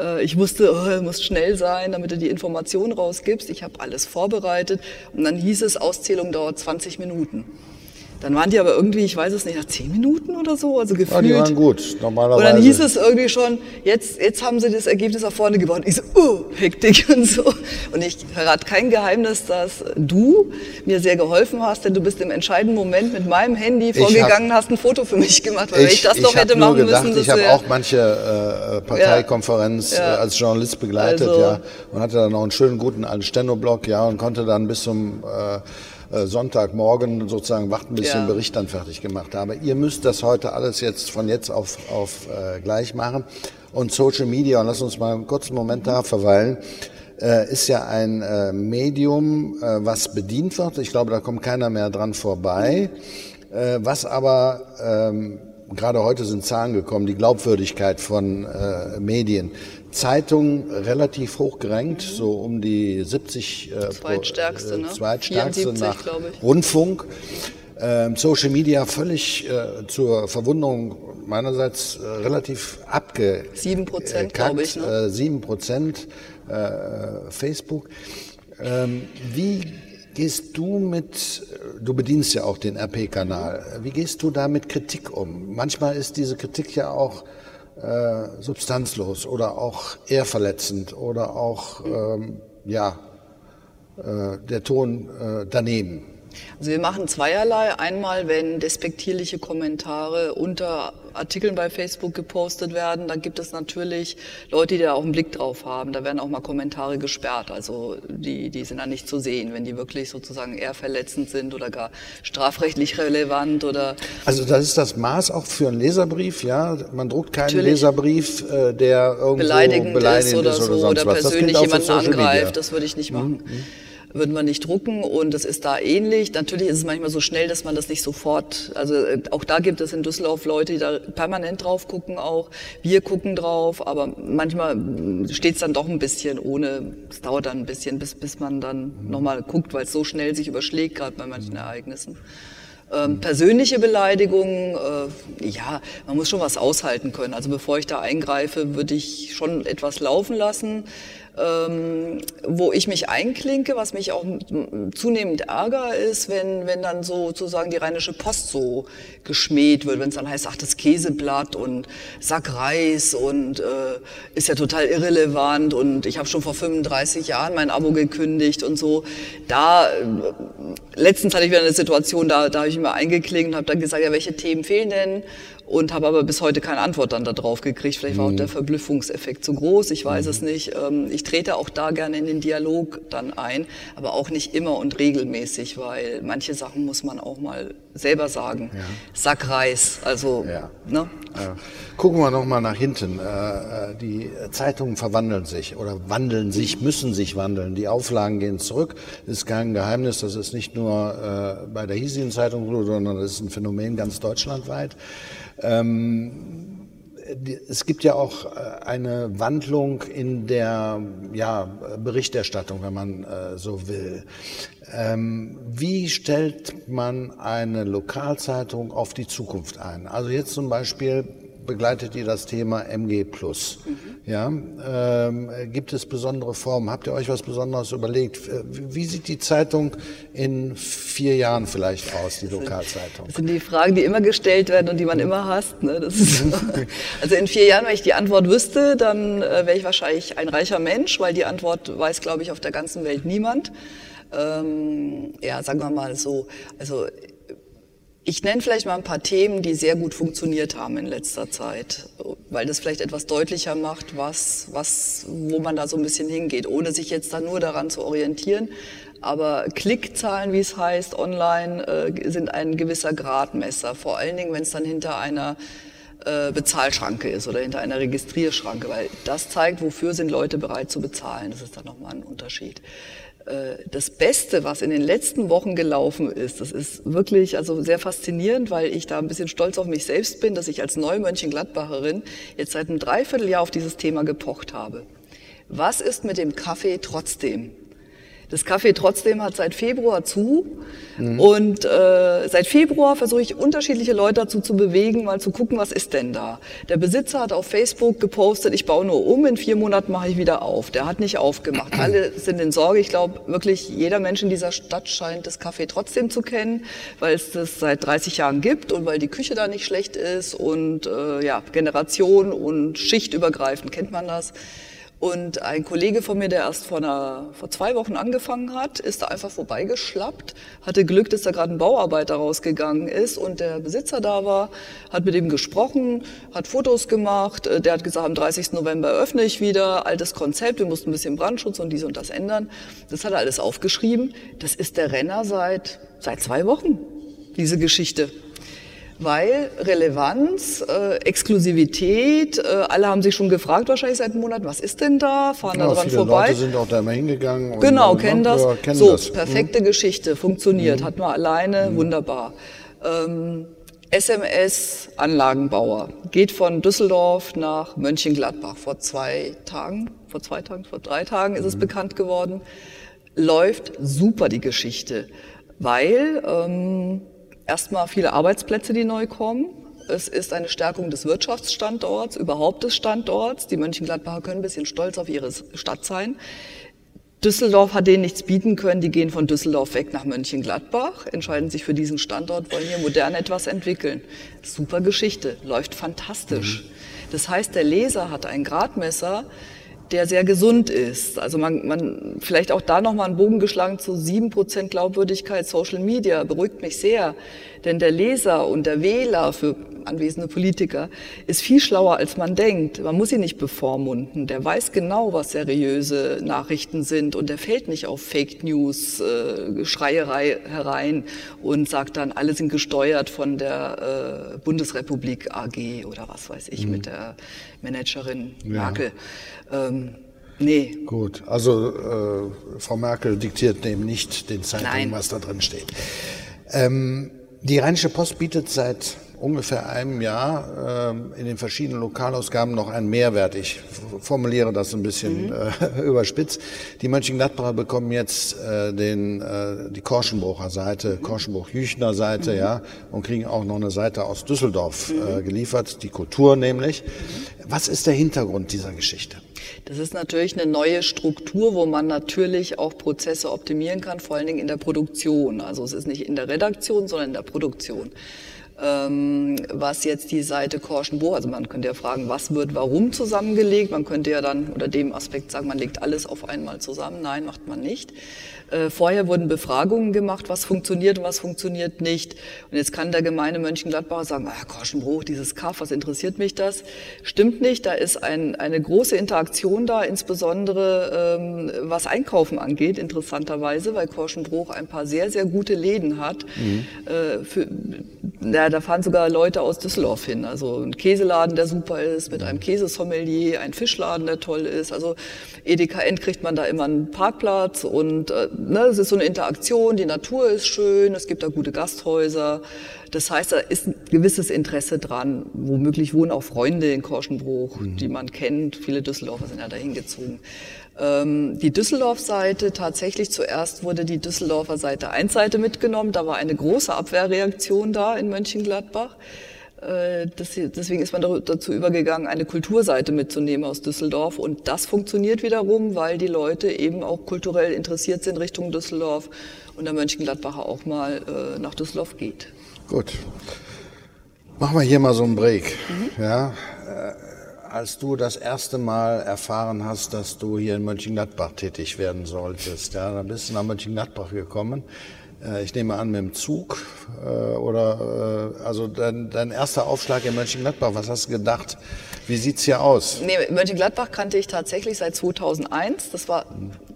Äh, ich wusste, oh, du musst schnell sein, damit du die Information rausgibst. Ich habe alles vorbereitet und dann hieß es, Auszählung dauert 20 Minuten. Dann waren die aber irgendwie, ich weiß es nicht, nach zehn Minuten oder so, also gefühlt. Ja, die waren gut, normalerweise. Und dann hieß es irgendwie schon, jetzt, jetzt haben sie das Ergebnis nach vorne gebaut. Ich so, oh, Hektik und so. Und ich verrate kein Geheimnis, dass du mir sehr geholfen hast, denn du bist im entscheidenden Moment mit meinem Handy vorgegangen, hab, hast ein Foto für mich gemacht, weil ich, ich das doch hätte machen gedacht, müssen. Ich habe auch manche äh, Parteikonferenz ja, ja. Äh, als Journalist begleitet, also, ja, und hatte dann noch einen schönen guten Steno-Blog, ja, und konnte dann bis zum äh, Sonntagmorgen sozusagen warten, bis ja. ich den Bericht dann fertig gemacht habe. Ihr müsst das heute alles jetzt von jetzt auf, auf äh, gleich machen. Und Social Media, und lass uns mal einen kurzen Moment da verweilen, äh, ist ja ein äh, Medium, äh, was bedient wird. Ich glaube, da kommt keiner mehr dran vorbei. Äh, was aber ähm, gerade heute sind Zahlen gekommen, die Glaubwürdigkeit von äh, Medien. Zeitungen relativ hoch gerankt, so um die 70 äh, zweitstärkste, ne? zweitstärkste nach Rundfunk. Ähm, Social Media völlig äh, zur Verwunderung meinerseits äh, relativ abge. Sieben Prozent, glaube ich. Ne? Äh, sieben Prozent äh, Facebook. Ähm, wie gehst du mit, du bedienst ja auch den RP-Kanal, wie gehst du da mit Kritik um? Manchmal ist diese Kritik ja auch äh, substanzlos oder auch eher verletzend oder auch, ähm, ja, äh, der Ton äh, daneben. Also wir machen zweierlei. Einmal, wenn despektierliche Kommentare unter Artikeln bei Facebook gepostet werden, dann gibt es natürlich Leute, die da auch einen Blick drauf haben. Da werden auch mal Kommentare gesperrt. Also die, die sind dann nicht zu sehen, wenn die wirklich sozusagen eher verletzend sind oder gar strafrechtlich relevant oder. Also das ist das Maß auch für einen Leserbrief, ja. Man druckt keinen natürlich. Leserbrief, äh, der irgendwo beleidigend, beleidigend ist oder, ist oder so oder persönlich jemanden angreift. Das würde ich nicht machen. Mhm würden wir nicht drucken und es ist da ähnlich. Natürlich ist es manchmal so schnell, dass man das nicht sofort, also äh, auch da gibt es in Düsseldorf Leute, die da permanent drauf gucken auch. Wir gucken drauf, aber manchmal steht es dann doch ein bisschen ohne, es dauert dann ein bisschen, bis, bis man dann mhm. nochmal guckt, weil es so schnell sich überschlägt, gerade bei manchen Ereignissen. Ähm, persönliche Beleidigungen, äh, ja, man muss schon was aushalten können. Also bevor ich da eingreife, würde ich schon etwas laufen lassen ähm, wo ich mich einklinke, was mich auch zunehmend ärger ist, wenn, wenn dann so sozusagen die Rheinische Post so geschmäht wird, wenn es dann heißt, ach, das Käseblatt und Sack Reis und äh, ist ja total irrelevant und ich habe schon vor 35 Jahren mein Abo gekündigt und so. Da, äh, letztens hatte ich wieder eine Situation, da, da habe ich mir eingeklinkt und habe dann gesagt, ja, welche Themen fehlen denn? Und habe aber bis heute keine Antwort dann darauf gekriegt. Vielleicht war auch der mhm. Verblüffungseffekt zu groß, ich weiß mhm. es nicht. Ähm, ich trete auch da gerne in den Dialog dann ein, aber auch nicht immer und regelmäßig, weil manche Sachen muss man auch mal selber sagen. Ja. Sack Reis, also. Ja. Ne? Ja. Gucken wir noch mal nach hinten. Äh, äh, die Zeitungen verwandeln sich oder wandeln sich, müssen sich wandeln. Die Auflagen gehen zurück. Das ist kein Geheimnis. Das ist nicht nur äh, bei der hiesigen Zeitung so, sondern das ist ein Phänomen ganz deutschlandweit. Ähm, es gibt ja auch äh, eine Wandlung in der ja, Berichterstattung, wenn man äh, so will. Ähm, wie stellt man eine Lokalzeitung auf die Zukunft ein? Also jetzt zum Beispiel begleitet ihr das Thema MG Plus. Mhm. Ja, ähm, gibt es besondere Formen? Habt ihr euch was Besonderes überlegt? Äh, wie sieht die Zeitung in vier Jahren vielleicht aus, die Lokalzeitung? Das sind die Fragen, die immer gestellt werden und die man immer hasst. Ne? Also in vier Jahren, wenn ich die Antwort wüsste, dann äh, wäre ich wahrscheinlich ein reicher Mensch, weil die Antwort weiß, glaube ich, auf der ganzen Welt niemand. Ähm, ja, sagen wir mal so. Also ich nenne vielleicht mal ein paar Themen, die sehr gut funktioniert haben in letzter Zeit, weil das vielleicht etwas deutlicher macht, was, was, wo man da so ein bisschen hingeht, ohne sich jetzt da nur daran zu orientieren. Aber Klickzahlen, wie es heißt, online äh, sind ein gewisser Gradmesser, vor allen Dingen, wenn es dann hinter einer äh, Bezahlschranke ist oder hinter einer Registrierschranke, weil das zeigt, wofür sind Leute bereit zu bezahlen. Das ist dann nochmal ein Unterschied. Äh, das Beste, was in den letzten Wochen gelaufen ist, das ist wirklich also sehr faszinierend, weil ich da ein bisschen stolz auf mich selbst bin, dass ich als Neumönchengladbacherin jetzt seit einem Dreivierteljahr auf dieses Thema gepocht habe. Was ist mit dem Kaffee trotzdem? Das Café trotzdem hat seit Februar zu mhm. und äh, seit Februar versuche ich unterschiedliche Leute dazu zu bewegen, mal zu gucken, was ist denn da. Der Besitzer hat auf Facebook gepostet, ich baue nur um, in vier Monaten mache ich wieder auf. Der hat nicht aufgemacht. Alle sind in Sorge. Ich glaube, wirklich jeder Mensch in dieser Stadt scheint das Café trotzdem zu kennen, weil es das seit 30 Jahren gibt und weil die Küche da nicht schlecht ist und äh, ja, Generation und schichtübergreifend kennt man das. Und ein Kollege von mir, der erst vor, einer, vor zwei Wochen angefangen hat, ist da einfach vorbeigeschlappt, hatte Glück, dass da gerade ein Bauarbeiter rausgegangen ist und der Besitzer da war, hat mit ihm gesprochen, hat Fotos gemacht, äh, der hat gesagt, am 30. November öffne ich wieder, altes Konzept, wir mussten ein bisschen Brandschutz und dies und das ändern. Das hat er alles aufgeschrieben. Das ist der Renner seit, seit zwei Wochen, diese Geschichte weil Relevanz, äh, Exklusivität, äh, alle haben sich schon gefragt wahrscheinlich seit einem Monat, was ist denn da, fahren ja, da dran viele vorbei. Leute sind auch da immer hingegangen. genau, kennen das. Kennen so, das. perfekte mhm. Geschichte, funktioniert, mhm. hat man alleine, mhm. wunderbar. Ähm, SMS Anlagenbauer geht von Düsseldorf nach Mönchengladbach vor zwei Tagen, vor zwei Tagen, vor drei Tagen ist es mhm. bekannt geworden. Läuft super die Geschichte, weil ähm, erstmal viele Arbeitsplätze, die neu kommen. Es ist eine Stärkung des Wirtschaftsstandorts, überhaupt des Standorts. Die Mönchengladbacher können ein bisschen stolz auf ihre Stadt sein. Düsseldorf hat denen nichts bieten können. Die gehen von Düsseldorf weg nach Mönchengladbach, entscheiden sich für diesen Standort, wollen hier modern etwas entwickeln. Super Geschichte, läuft fantastisch. Mhm. Das heißt, der Leser hat ein Gradmesser, der sehr gesund ist. Also man, man vielleicht auch da nochmal einen Bogen geschlagen zu sieben Prozent Glaubwürdigkeit Social Media beruhigt mich sehr. Denn der Leser und der Wähler für anwesende Politiker ist viel schlauer, als man denkt. Man muss ihn nicht bevormunden. Der weiß genau, was seriöse Nachrichten sind und der fällt nicht auf Fake News, äh, Schreierei herein und sagt dann, alle sind gesteuert von der äh, Bundesrepublik AG oder was weiß ich mhm. mit der Managerin Merkel. Ja. Ähm, Nee. Gut, also äh, Frau Merkel diktiert dem nicht den Zeitungen, was da drin steht. Ähm, die Rheinische Post bietet seit ungefähr einem Jahr ähm, in den verschiedenen Lokalausgaben noch einen Mehrwert. Ich formuliere das ein bisschen mhm. äh, überspitzt. Die Mönchengladbacher bekommen jetzt äh, den, äh, die Korschenbrucher Seite, mhm. Korschenbruch-Jüchner Seite, mhm. ja, und kriegen auch noch eine Seite aus Düsseldorf äh, mhm. geliefert, die Kultur nämlich. Was ist der Hintergrund dieser Geschichte? Das ist natürlich eine neue Struktur, wo man natürlich auch Prozesse optimieren kann, vor allen Dingen in der Produktion. Also es ist nicht in der Redaktion, sondern in der Produktion. Ähm, was jetzt die Seite Korschenbo, also man könnte ja fragen, was wird warum zusammengelegt. Man könnte ja dann unter dem Aspekt sagen, man legt alles auf einmal zusammen. Nein, macht man nicht. Äh, vorher wurden Befragungen gemacht, was funktioniert und was funktioniert nicht. Und jetzt kann der gemeine Mönchengladbacher sagen, ah, Korschenbruch, dieses Kaff, was interessiert mich das? Stimmt nicht, da ist ein, eine große Interaktion da, insbesondere ähm, was Einkaufen angeht, interessanterweise, weil Korschenbruch ein paar sehr, sehr gute Läden hat. Mhm. Äh, für, ja, da fahren sogar Leute aus Düsseldorf hin. Also ein Käseladen, der super ist, mit einem Käsesommelier, ein Fischladen, der toll ist. Also Edeka End kriegt man da immer einen Parkplatz und äh, ne, es ist so eine Interaktion, die Natur ist schön, es gibt da gute Gasthäuser. Das heißt, da ist ein gewisses Interesse dran. Womöglich wohnen auch Freunde in Korschenbruch, mhm. die man kennt. Viele Düsseldorfer sind ja dahin gezogen. Ähm, die Düsseldorf-Seite, tatsächlich zuerst wurde die Düsseldorfer Seite 1 Seite mitgenommen. Da war eine große Abwehrreaktion da in Mönchengladbach. Äh, deswegen ist man dazu übergegangen, eine Kulturseite mitzunehmen aus Düsseldorf. Und das funktioniert wiederum, weil die Leute eben auch kulturell interessiert sind Richtung Düsseldorf und der Mönchengladbacher auch mal äh, nach Düsseldorf geht. Gut. Machen wir hier mal so einen Break. Mhm. Ja, äh, als du das erste Mal erfahren hast, dass du hier in Mönchengladbach tätig werden solltest, ja, dann bist du nach Mönchengladbach gekommen. Äh, ich nehme an, mit dem Zug äh, oder äh, also dein, dein erster Aufschlag in Mönchengladbach. Was hast du gedacht? Wie sieht's hier aus? Nee, Mönchengladbach kannte ich tatsächlich seit 2001. Das war,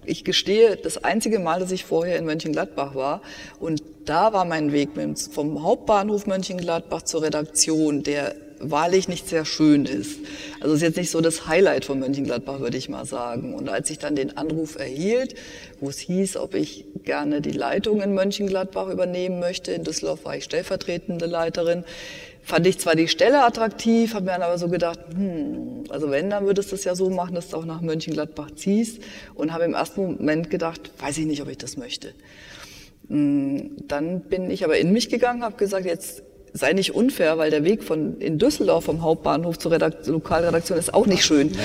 ich gestehe, das einzige Mal, dass ich vorher in Mönchengladbach war. Und da war mein Weg vom Hauptbahnhof Mönchengladbach zur Redaktion, der wahrlich nicht sehr schön ist. Also es ist jetzt nicht so das Highlight von Mönchengladbach, würde ich mal sagen. Und als ich dann den Anruf erhielt, wo es hieß, ob ich gerne die Leitung in Mönchengladbach übernehmen möchte, in Düsseldorf war ich stellvertretende Leiterin, fand ich zwar die Stelle attraktiv, habe mir dann aber so gedacht, hm, also wenn, dann würdest du es ja so machen, dass du auch nach Mönchengladbach ziehst und habe im ersten Moment gedacht, weiß ich nicht, ob ich das möchte. Hm, dann bin ich aber in mich gegangen, habe gesagt, jetzt sei nicht unfair, weil der Weg von in Düsseldorf vom Hauptbahnhof zur Redakt Lokalredaktion ist auch nicht schön. Nee,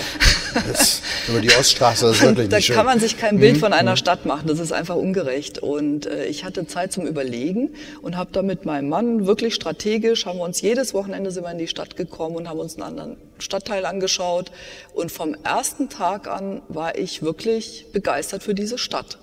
das, über die Oststraße ist wirklich da nicht schön. Da kann man sich kein Bild mhm. von einer Stadt machen. Das ist einfach ungerecht. Und äh, ich hatte Zeit zum Überlegen und habe da mit meinem Mann wirklich strategisch haben wir uns jedes Wochenende sind wir in die Stadt gekommen und haben uns einen anderen Stadtteil angeschaut. Und vom ersten Tag an war ich wirklich begeistert für diese Stadt.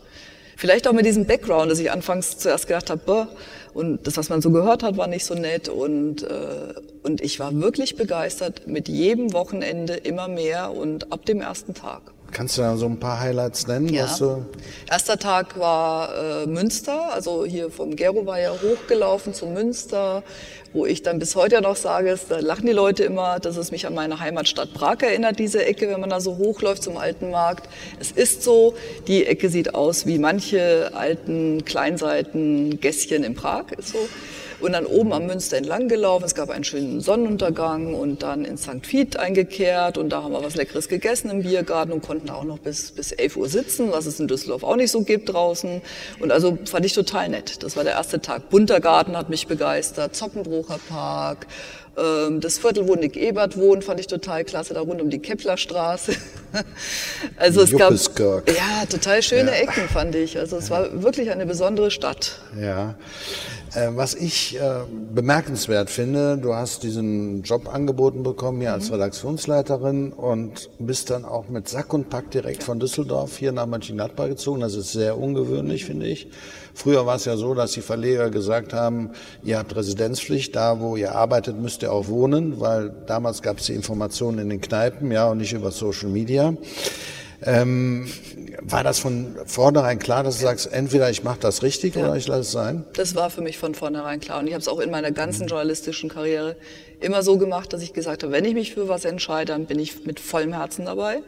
Vielleicht auch mit diesem Background, dass ich anfangs zuerst gedacht habe, und das, was man so gehört hat, war nicht so nett. Und, äh, und ich war wirklich begeistert mit jedem Wochenende immer mehr und ab dem ersten Tag. Kannst du da so ein paar Highlights nennen? Ja. Was du Erster Tag war äh, Münster, also hier vom Gero war ja hochgelaufen zu Münster, wo ich dann bis heute noch sage, da lachen die Leute immer, dass es mich an meine Heimatstadt Prag erinnert, diese Ecke, wenn man da so hochläuft zum alten Markt. Es ist so, die Ecke sieht aus wie manche alten Kleinseiten Gässchen in Prag, ist so und dann oben am Münster entlang gelaufen. Es gab einen schönen Sonnenuntergang und dann in St. Vith eingekehrt und da haben wir was Leckeres gegessen im Biergarten und konnten auch noch bis, bis 11 Uhr sitzen, was es in Düsseldorf auch nicht so gibt draußen. Und also fand ich total nett. Das war der erste Tag. Bunter Garten hat mich begeistert, Zockenbrucher Park, das Viertel, wo Nick Ebert wohnt, fand ich total klasse, da rund um die Keplerstraße. also es gab ja total schöne ja. Ecken, fand ich. Also es war wirklich eine besondere Stadt. Ja. Äh, was ich äh, bemerkenswert finde, du hast diesen Job angeboten bekommen hier mhm. als Redaktionsleiterin und bist dann auch mit Sack und Pack direkt von Düsseldorf hier nach Mönchengladbach gezogen. Das ist sehr ungewöhnlich, finde ich. Früher war es ja so, dass die Verleger gesagt haben, ihr habt Residenzpflicht, da wo ihr arbeitet, müsst ihr auch wohnen, weil damals gab es die Informationen in den Kneipen, ja, und nicht über Social Media. Ähm, war das von vornherein klar, dass du sagst, entweder ich mache das richtig ja. oder ich lasse es sein? Das war für mich von vornherein klar. Und ich habe es auch in meiner ganzen mhm. journalistischen Karriere immer so gemacht, dass ich gesagt habe, wenn ich mich für was entscheide, dann bin ich mit vollem Herzen dabei.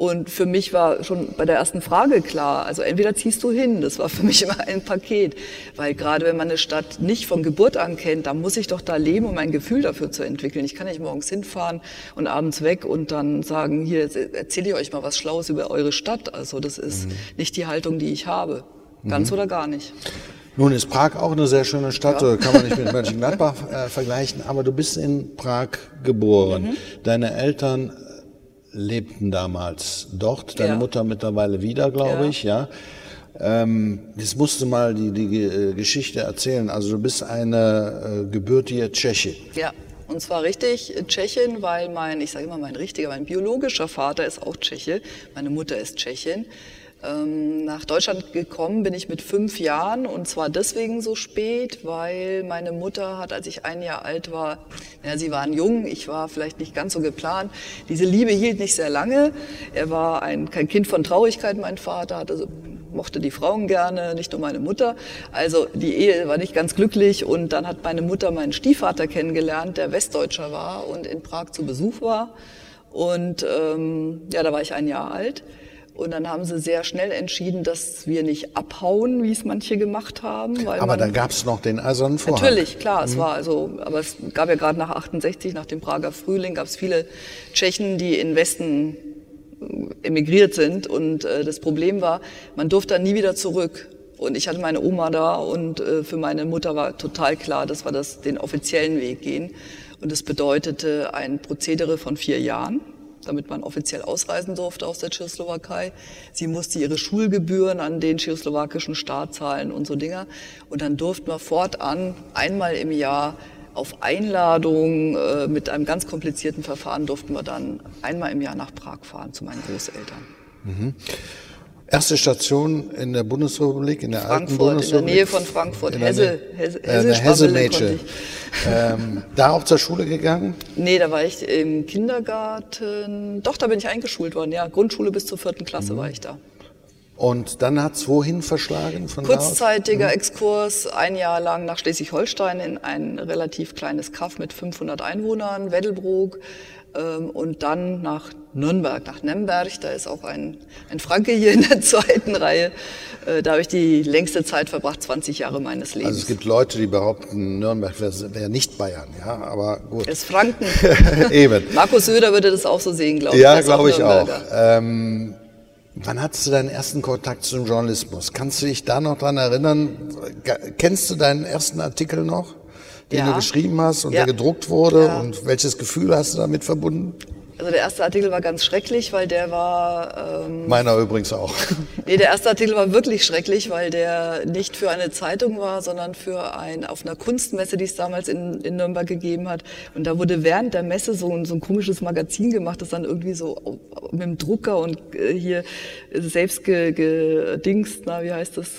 Und für mich war schon bei der ersten Frage klar, also entweder ziehst du hin, das war für mich immer ein Paket, weil gerade wenn man eine Stadt nicht von Geburt an kennt, dann muss ich doch da leben, um ein Gefühl dafür zu entwickeln. Ich kann nicht morgens hinfahren und abends weg und dann sagen, hier erzähle ich euch mal was Schlaues über eure Stadt. Also das ist mhm. nicht die Haltung, die ich habe, ganz mhm. oder gar nicht. Nun ist Prag auch eine sehr schöne Stadt, ja. kann man nicht mit Mönchengladbach äh, vergleichen, aber du bist in Prag geboren. Mhm. Deine Eltern lebten damals dort, deine ja. Mutter mittlerweile wieder, glaube ja. ich, ja. Ähm, jetzt musst du mal die, die äh, Geschichte erzählen. Also du bist eine äh, gebürtige Tschechin. Ja. Und zwar richtig Tschechin, weil mein, ich sage immer mein richtiger, mein biologischer Vater ist auch Tscheche, meine Mutter ist Tschechin. Ähm, nach Deutschland gekommen bin ich mit fünf Jahren und zwar deswegen so spät, weil meine Mutter hat, als ich ein Jahr alt war, ja, sie waren jung, ich war vielleicht nicht ganz so geplant. Diese Liebe hielt nicht sehr lange. Er war ein, kein Kind von Traurigkeit, mein Vater, hatte so mochte die Frauen gerne, nicht nur meine Mutter. Also die Ehe war nicht ganz glücklich und dann hat meine Mutter meinen Stiefvater kennengelernt, der Westdeutscher war und in Prag zu Besuch war. Und ähm, ja, da war ich ein Jahr alt. Und dann haben sie sehr schnell entschieden, dass wir nicht abhauen, wie es manche gemacht haben. aber da gab es noch den eisernen Vorhang. Natürlich, klar. Mhm. Es war also, aber es gab ja gerade nach 68, nach dem Prager Frühling, gab es viele Tschechen, die in Westen äh, emigriert sind. Und äh, das Problem war, man durfte dann nie wieder zurück. Und ich hatte meine Oma da und äh, für meine Mutter war total klar, dass wir das den offiziellen Weg gehen. Und das bedeutete ein Prozedere von vier Jahren damit man offiziell ausreisen durfte aus der Tschechoslowakei. Sie musste ihre Schulgebühren an den tschechoslowakischen Staat zahlen und so Dinger. Und dann durften wir fortan einmal im Jahr auf Einladung äh, mit einem ganz komplizierten Verfahren durften wir dann einmal im Jahr nach Prag fahren zu meinen Großeltern. Mhm. Erste Station in der Bundesrepublik, in der Frankfurt, alten Bundesrepublik. in der Nähe von Frankfurt, Hesse, Hesse, Hesse, äh, Hesse Mädchen. ähm, da auch zur Schule gegangen? Nee, da war ich im Kindergarten. Doch, da bin ich eingeschult worden, ja. Grundschule bis zur vierten Klasse mhm. war ich da. Und dann hat es wohin verschlagen? Von Kurzzeitiger mhm. Exkurs, ein Jahr lang nach Schleswig-Holstein in ein relativ kleines Kaff mit 500 Einwohnern, Weddelbrook. Ähm, und dann nach Nürnberg, nach Nemberg. Da ist auch ein, ein Franke hier in der zweiten Reihe. Äh, da habe ich die längste Zeit verbracht, 20 Jahre meines Lebens. Also es gibt Leute, die behaupten, Nürnberg wäre wär nicht Bayern, ja, aber gut. Es ist Franken. Eben. Markus Söder würde das auch so sehen, glaube ich. Ja, glaube ich auch. Ähm, wann hattest du deinen ersten Kontakt zum Journalismus? Kannst du dich da noch dran erinnern? Kennst du deinen ersten Artikel noch? den ja. du geschrieben hast und ja. der gedruckt wurde? Ja. Und welches Gefühl hast du damit verbunden? Also der erste Artikel war ganz schrecklich, weil der war... Ähm, Meiner übrigens auch. nee, der erste Artikel war wirklich schrecklich, weil der nicht für eine Zeitung war, sondern für ein, auf einer Kunstmesse, die es damals in, in Nürnberg gegeben hat. Und da wurde während der Messe so ein, so ein komisches Magazin gemacht, das dann irgendwie so mit dem Drucker und äh, hier selbst gedingst, na, wie heißt das,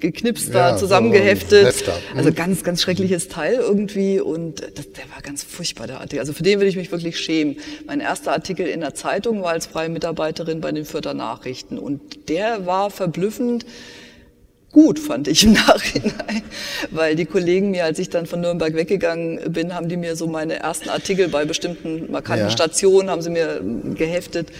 geknipst ja, da, zusammengeheftet. So also ganz, ganz schreckliches Teil irgendwie und das, der war ganz furchtbar, der Artikel. Also für den will ich mich wirklich schämen. Mein erster erster Artikel in der Zeitung war als freie Mitarbeiterin bei den Fürther Nachrichten. Und der war verblüffend gut, fand ich im Nachhinein. Weil die Kollegen mir, als ich dann von Nürnberg weggegangen bin, haben die mir so meine ersten Artikel bei bestimmten markanten ja. Stationen, haben sie mir geheftet.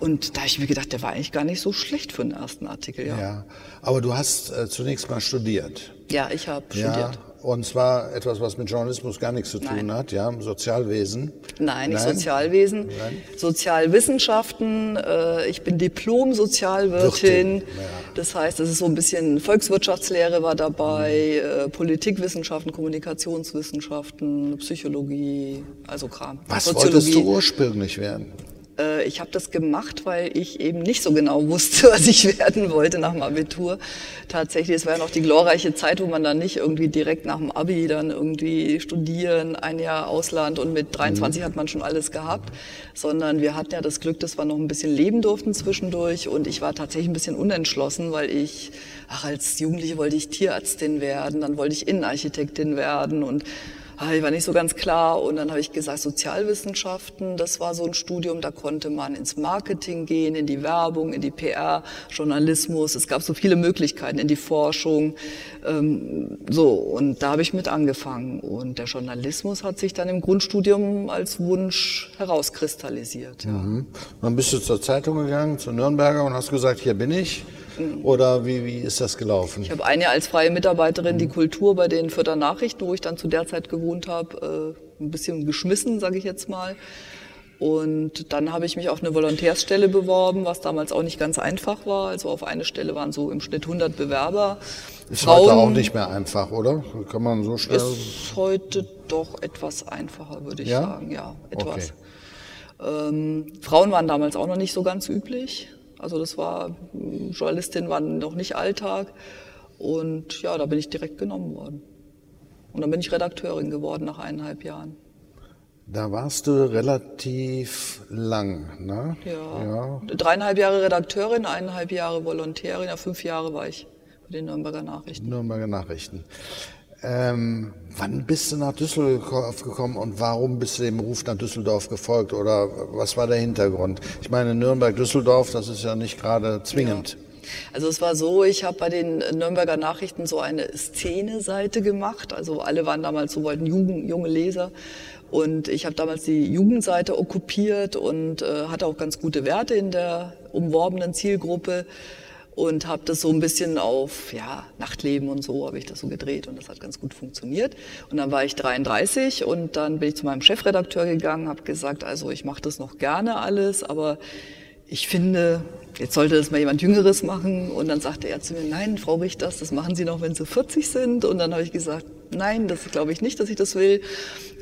Und da habe ich mir gedacht, der war eigentlich gar nicht so schlecht für den ersten Artikel. Ja, ja. aber du hast äh, zunächst mal studiert. Ja, ich habe ja. studiert. Und zwar etwas, was mit Journalismus gar nichts zu tun Nein. hat, ja, Sozialwesen. Nein, nicht Nein. Sozialwesen. Nein. Sozialwissenschaften. Äh, ich bin Diplom-Sozialwirtin. Ja. Das heißt, es ist so ein bisschen Volkswirtschaftslehre war dabei, mhm. äh, Politikwissenschaften, Kommunikationswissenschaften, Psychologie, also Kram. Was Soziologie. wolltest du ursprünglich werden? Äh, ich habe das gemacht, weil ich eben nicht so genau wusste, was ich werden wollte nach dem Abitur. Tatsächlich, es war ja noch die glorreiche Zeit, wo man dann nicht irgendwie direkt nach dem Abi dann irgendwie studieren, ein Jahr Ausland und mit 23 mhm. hat man schon alles gehabt, sondern wir hatten ja das Glück, dass wir noch ein bisschen leben durften zwischendurch und ich war tatsächlich ein bisschen unentschlossen, weil ich, ach, als Jugendliche wollte ich Tierärztin werden, dann wollte ich Innenarchitektin werden und ich war nicht so ganz klar. Und dann habe ich gesagt, Sozialwissenschaften, das war so ein Studium, da konnte man ins Marketing gehen, in die Werbung, in die PR, Journalismus. Es gab so viele Möglichkeiten, in die Forschung. Ähm, so, und da habe ich mit angefangen. Und der Journalismus hat sich dann im Grundstudium als Wunsch herauskristallisiert. Ja. Mhm. Dann bist du zur Zeitung gegangen, zur Nürnberger und hast gesagt, hier bin ich. Oder wie, wie ist das gelaufen? Ich habe ein Jahr als freie Mitarbeiterin mhm. die Kultur bei den Fürther Nachrichten, wo ich dann zu der Zeit gewohnt habe, äh, ein bisschen geschmissen, sage ich jetzt mal. Und dann habe ich mich auf eine Volontärsstelle beworben, was damals auch nicht ganz einfach war. Also auf eine Stelle waren so im Schnitt 100 Bewerber. Ist Frauen, heute auch nicht mehr einfach, oder? Kann man so schnell... Ist heute doch etwas einfacher, würde ich ja? sagen. Ja, etwas. Okay. Ähm, Frauen waren damals auch noch nicht so ganz üblich. Also das war, Journalistin war noch nicht Alltag. Und ja, da bin ich direkt genommen worden. Und dann bin ich Redakteurin geworden nach eineinhalb Jahren. Da warst du relativ lang, ne? Ja. ja. Dreieinhalb Jahre Redakteurin, eineinhalb Jahre Volontärin, ja, fünf Jahre war ich bei den Nürnberger Nachrichten. Nürnberger Nachrichten. Ähm, wann bist du nach Düsseldorf gekommen und warum bist du dem Ruf nach Düsseldorf gefolgt oder was war der Hintergrund? Ich meine, Nürnberg-Düsseldorf, das ist ja nicht gerade zwingend. Ja. Also es war so, ich habe bei den Nürnberger Nachrichten so eine Szene-Seite gemacht. Also alle waren damals so, wollten Jugend, junge Leser. Und ich habe damals die Jugendseite okkupiert und äh, hatte auch ganz gute Werte in der umworbenen Zielgruppe und habe das so ein bisschen auf ja, Nachtleben und so habe ich das so gedreht und das hat ganz gut funktioniert. Und dann war ich 33 und dann bin ich zu meinem Chefredakteur gegangen, habe gesagt, also ich mache das noch gerne alles, aber ich finde, jetzt sollte das mal jemand Jüngeres machen. Und dann sagte er zu mir, nein, Frau Richters, das machen Sie noch, wenn Sie 40 sind. Und dann habe ich gesagt, nein, das glaube ich nicht, dass ich das will.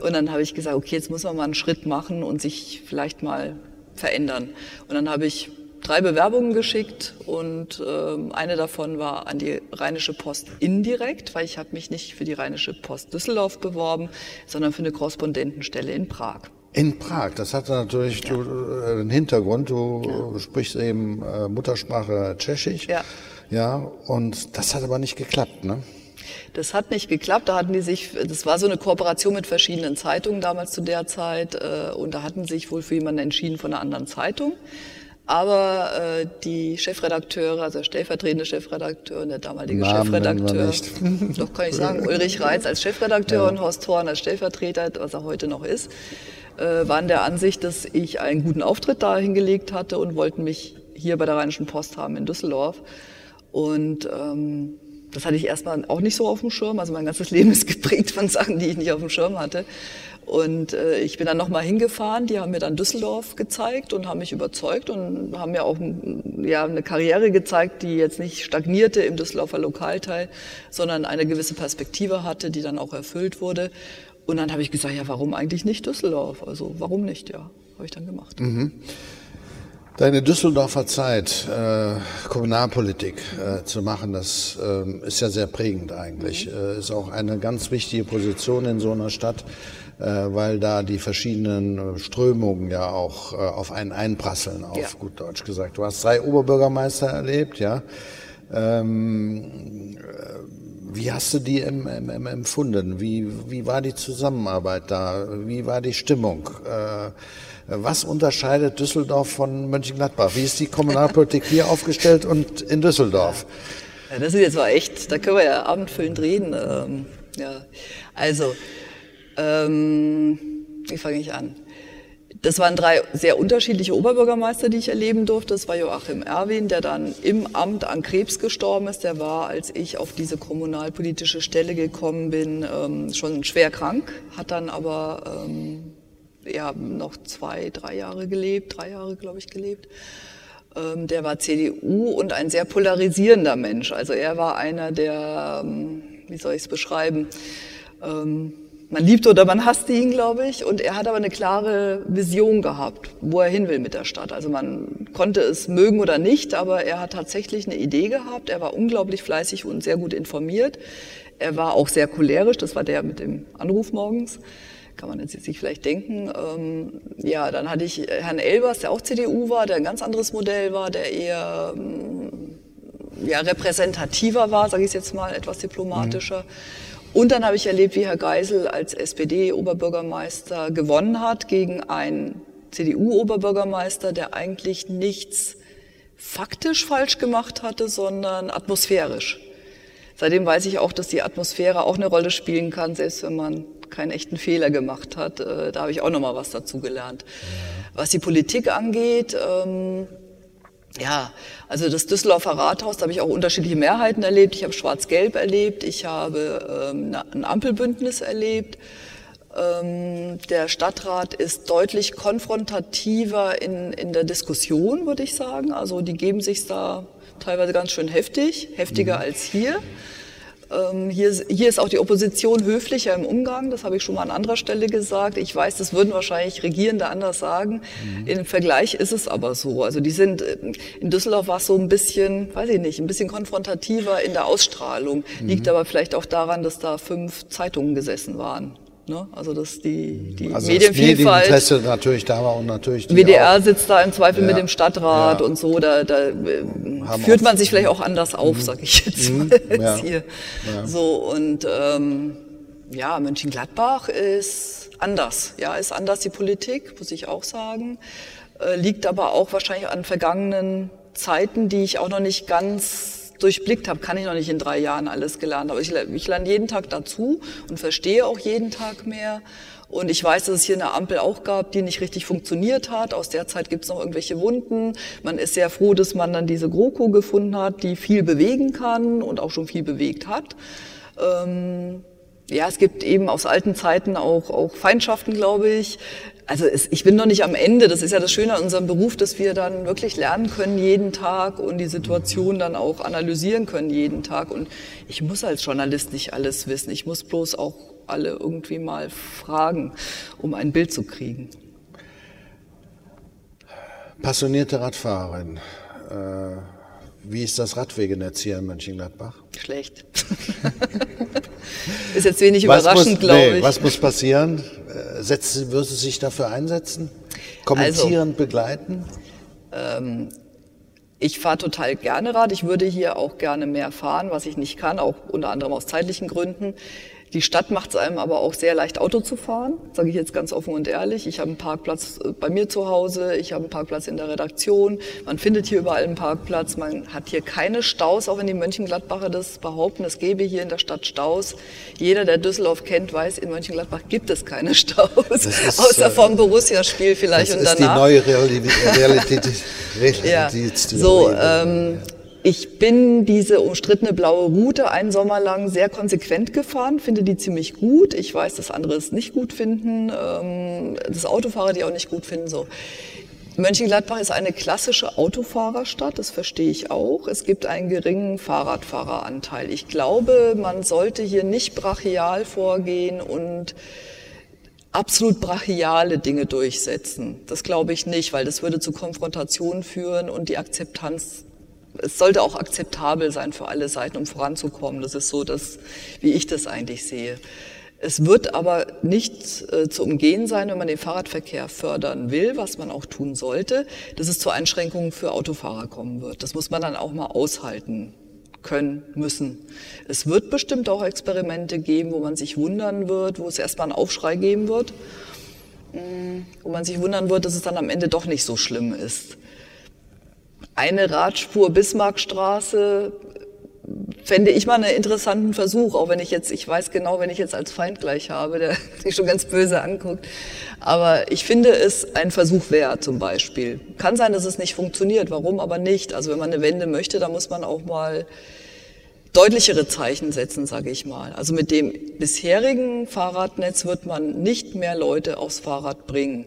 Und dann habe ich gesagt, okay, jetzt muss man mal einen Schritt machen und sich vielleicht mal verändern. Und dann habe ich drei Bewerbungen geschickt und äh, eine davon war an die Rheinische Post indirekt, weil ich habe mich nicht für die Rheinische Post Düsseldorf beworben, sondern für eine Korrespondentenstelle in Prag. In Prag, das hat natürlich ja. äh, einen Hintergrund. Du ja. sprichst eben äh, Muttersprache Tschechisch. Ja. Ja, und das hat aber nicht geklappt, ne? Das hat nicht geklappt. Da hatten die sich, das war so eine Kooperation mit verschiedenen Zeitungen damals zu der Zeit, äh, und da hatten sich wohl für jemanden entschieden von einer anderen Zeitung. Aber äh, die Chefredakteure, also der stellvertretende Chefredakteur und der damalige Namen Chefredakteur, doch kann ich sagen, Ulrich Reitz als Chefredakteur ja. und Horst Horn als Stellvertreter, was er heute noch ist, äh, waren der Ansicht, dass ich einen guten Auftritt da hingelegt hatte und wollten mich hier bei der Rheinischen Post haben in Düsseldorf. Und ähm, das hatte ich erstmal auch nicht so auf dem Schirm. Also mein ganzes Leben ist geprägt von Sachen, die ich nicht auf dem Schirm hatte. Und äh, ich bin dann nochmal hingefahren, die haben mir dann Düsseldorf gezeigt und haben mich überzeugt und haben mir auch ja, eine Karriere gezeigt, die jetzt nicht stagnierte im Düsseldorfer Lokalteil, sondern eine gewisse Perspektive hatte, die dann auch erfüllt wurde. Und dann habe ich gesagt, ja, warum eigentlich nicht Düsseldorf? Also warum nicht, ja, habe ich dann gemacht. Mhm. Deine Düsseldorfer Zeit, äh, Kommunalpolitik äh, zu machen, das äh, ist ja sehr prägend eigentlich. Mhm. Äh, ist auch eine ganz wichtige Position in so einer Stadt, weil da die verschiedenen äh, Strömungen ja auch äh, auf einen einprasseln, auf ja. gut Deutsch gesagt. Du hast drei Oberbürgermeister erlebt, ja. Ähm, wie hast du die em, em, empfunden? Wie, wie war die Zusammenarbeit da? Wie war die Stimmung? Äh, was unterscheidet Düsseldorf von Mönchengladbach? Wie ist die Kommunalpolitik hier aufgestellt und in Düsseldorf? Ja, das ist jetzt mal echt, da können wir ja abendfüllend reden. Ähm, ja. Also, ähm, wie fange ich an? Das waren drei sehr unterschiedliche Oberbürgermeister, die ich erleben durfte. Das war Joachim Erwin, der dann im Amt an Krebs gestorben ist. Der war, als ich auf diese kommunalpolitische Stelle gekommen bin, ähm, schon schwer krank, hat dann aber ähm, ja, noch zwei, drei Jahre gelebt, drei Jahre, glaube ich, gelebt. Ähm, der war CDU und ein sehr polarisierender Mensch. Also er war einer der, ähm, wie soll ich es beschreiben, ähm, man liebte oder man hasste ihn, glaube ich. Und er hat aber eine klare Vision gehabt, wo er hin will mit der Stadt. Also man konnte es mögen oder nicht, aber er hat tatsächlich eine Idee gehabt. Er war unglaublich fleißig und sehr gut informiert. Er war auch sehr cholerisch. Das war der mit dem Anruf morgens. Kann man jetzt sich vielleicht denken. Ähm, ja, dann hatte ich Herrn Elbers, der auch CDU war, der ein ganz anderes Modell war, der eher ähm, ja, repräsentativer war, sage ich jetzt mal, etwas diplomatischer. Mhm und dann habe ich erlebt, wie Herr Geisel als SPD-Oberbürgermeister gewonnen hat gegen einen CDU-Oberbürgermeister, der eigentlich nichts faktisch falsch gemacht hatte, sondern atmosphärisch. Seitdem weiß ich auch, dass die Atmosphäre auch eine Rolle spielen kann, selbst wenn man keinen echten Fehler gemacht hat. Äh, da habe ich auch noch mal was dazu gelernt. Was die Politik angeht, ähm, ja, also das Düsseldorfer Rathaus, da habe ich auch unterschiedliche Mehrheiten erlebt. Ich habe Schwarz-Gelb erlebt, ich habe ähm, ein Ampelbündnis erlebt. Ähm, der Stadtrat ist deutlich konfrontativer in, in der Diskussion, würde ich sagen. Also die geben sich da teilweise ganz schön heftig, heftiger mhm. als hier. Ähm, hier, hier ist auch die Opposition höflicher im Umgang, das habe ich schon mal an anderer Stelle gesagt. Ich weiß, das würden wahrscheinlich Regierende anders sagen. Mhm. Im Vergleich ist es aber so. Also die sind, äh, in Düsseldorf war es so ein bisschen, weiß ich nicht, ein bisschen konfrontativer in der Ausstrahlung. Mhm. Liegt aber vielleicht auch daran, dass da fünf Zeitungen gesessen waren. Ne? Also dass die, die also Medienvielfalt. Das natürlich da war und natürlich die WDR auch, sitzt da im Zweifel ja, mit dem Stadtrat ja. und so. Da, da äh, führt man sich vielleicht auch anders auf, mhm. sag ich jetzt mhm. mal ja. hier. So und ähm, ja, Mönchengladbach ist anders. Ja, ist anders die Politik, muss ich auch sagen. Äh, liegt aber auch wahrscheinlich an vergangenen Zeiten, die ich auch noch nicht ganz durchblickt habe, kann ich noch nicht in drei Jahren alles gelernt. Aber ich, ich lerne jeden Tag dazu und verstehe auch jeden Tag mehr. Und ich weiß, dass es hier eine Ampel auch gab, die nicht richtig funktioniert hat. Aus der Zeit gibt es noch irgendwelche Wunden. Man ist sehr froh, dass man dann diese GroKo gefunden hat, die viel bewegen kann und auch schon viel bewegt hat. Ähm, ja, es gibt eben aus alten Zeiten auch, auch Feindschaften, glaube ich. Also es, ich bin noch nicht am Ende. Das ist ja das Schöne an unserem Beruf, dass wir dann wirklich lernen können jeden Tag und die Situation dann auch analysieren können jeden Tag. Und ich muss als Journalist nicht alles wissen. Ich muss bloß auch alle irgendwie mal fragen, um ein Bild zu kriegen. Passionierte Radfahrerin. Äh, wie ist das Radwegenetz hier in Mönchengladbach? Schlecht. ist jetzt wenig überraschend, glaube nee, ich. Was muss passieren? Äh, setzt, wirst du sich dafür einsetzen? Kommentieren, also, begleiten? Ähm, ich fahre total gerne Rad. Ich würde hier auch gerne mehr fahren, was ich nicht kann, auch unter anderem aus zeitlichen Gründen. Die Stadt macht es einem aber auch sehr leicht, Auto zu fahren, sage ich jetzt ganz offen und ehrlich. Ich habe einen Parkplatz äh, bei mir zu Hause, ich habe einen Parkplatz in der Redaktion. Man findet hier überall einen Parkplatz. Man hat hier keine Staus, auch wenn die Mönchengladbacher das behaupten. Es gäbe hier in der Stadt Staus. Jeder, der Düsseldorf kennt, weiß, in Mönchengladbach gibt es keine Staus. Ist, Außer äh, vom Borussia-Spiel vielleicht und danach. Das ist die neue Realität. Realität, ja. So, ähm, ich bin diese umstrittene blaue Route einen Sommer lang sehr konsequent gefahren, finde die ziemlich gut. Ich weiß, dass andere es nicht gut finden, ähm, dass Autofahrer die auch nicht gut finden. So. Mönchengladbach ist eine klassische Autofahrerstadt, das verstehe ich auch. Es gibt einen geringen Fahrradfahreranteil. Ich glaube, man sollte hier nicht brachial vorgehen und absolut brachiale Dinge durchsetzen. Das glaube ich nicht, weil das würde zu Konfrontationen führen und die Akzeptanz es sollte auch akzeptabel sein für alle Seiten, um voranzukommen. Das ist so, dass, wie ich das eigentlich sehe. Es wird aber nicht äh, zu umgehen sein, wenn man den Fahrradverkehr fördern will, was man auch tun sollte, dass es zu Einschränkungen für Autofahrer kommen wird. Das muss man dann auch mal aushalten können, müssen. Es wird bestimmt auch Experimente geben, wo man sich wundern wird, wo es erstmal einen Aufschrei geben wird, mm, wo man sich wundern wird, dass es dann am Ende doch nicht so schlimm ist eine Radspur Bismarckstraße fände ich mal einen interessanten Versuch, auch wenn ich jetzt, ich weiß genau, wenn ich jetzt als Feind gleich habe, der sich schon ganz böse anguckt. Aber ich finde es ein Versuch wert, zum Beispiel. Kann sein, dass es nicht funktioniert. Warum aber nicht? Also wenn man eine Wende möchte, dann muss man auch mal deutlichere Zeichen setzen, sage ich mal. Also mit dem bisherigen Fahrradnetz wird man nicht mehr Leute aufs Fahrrad bringen.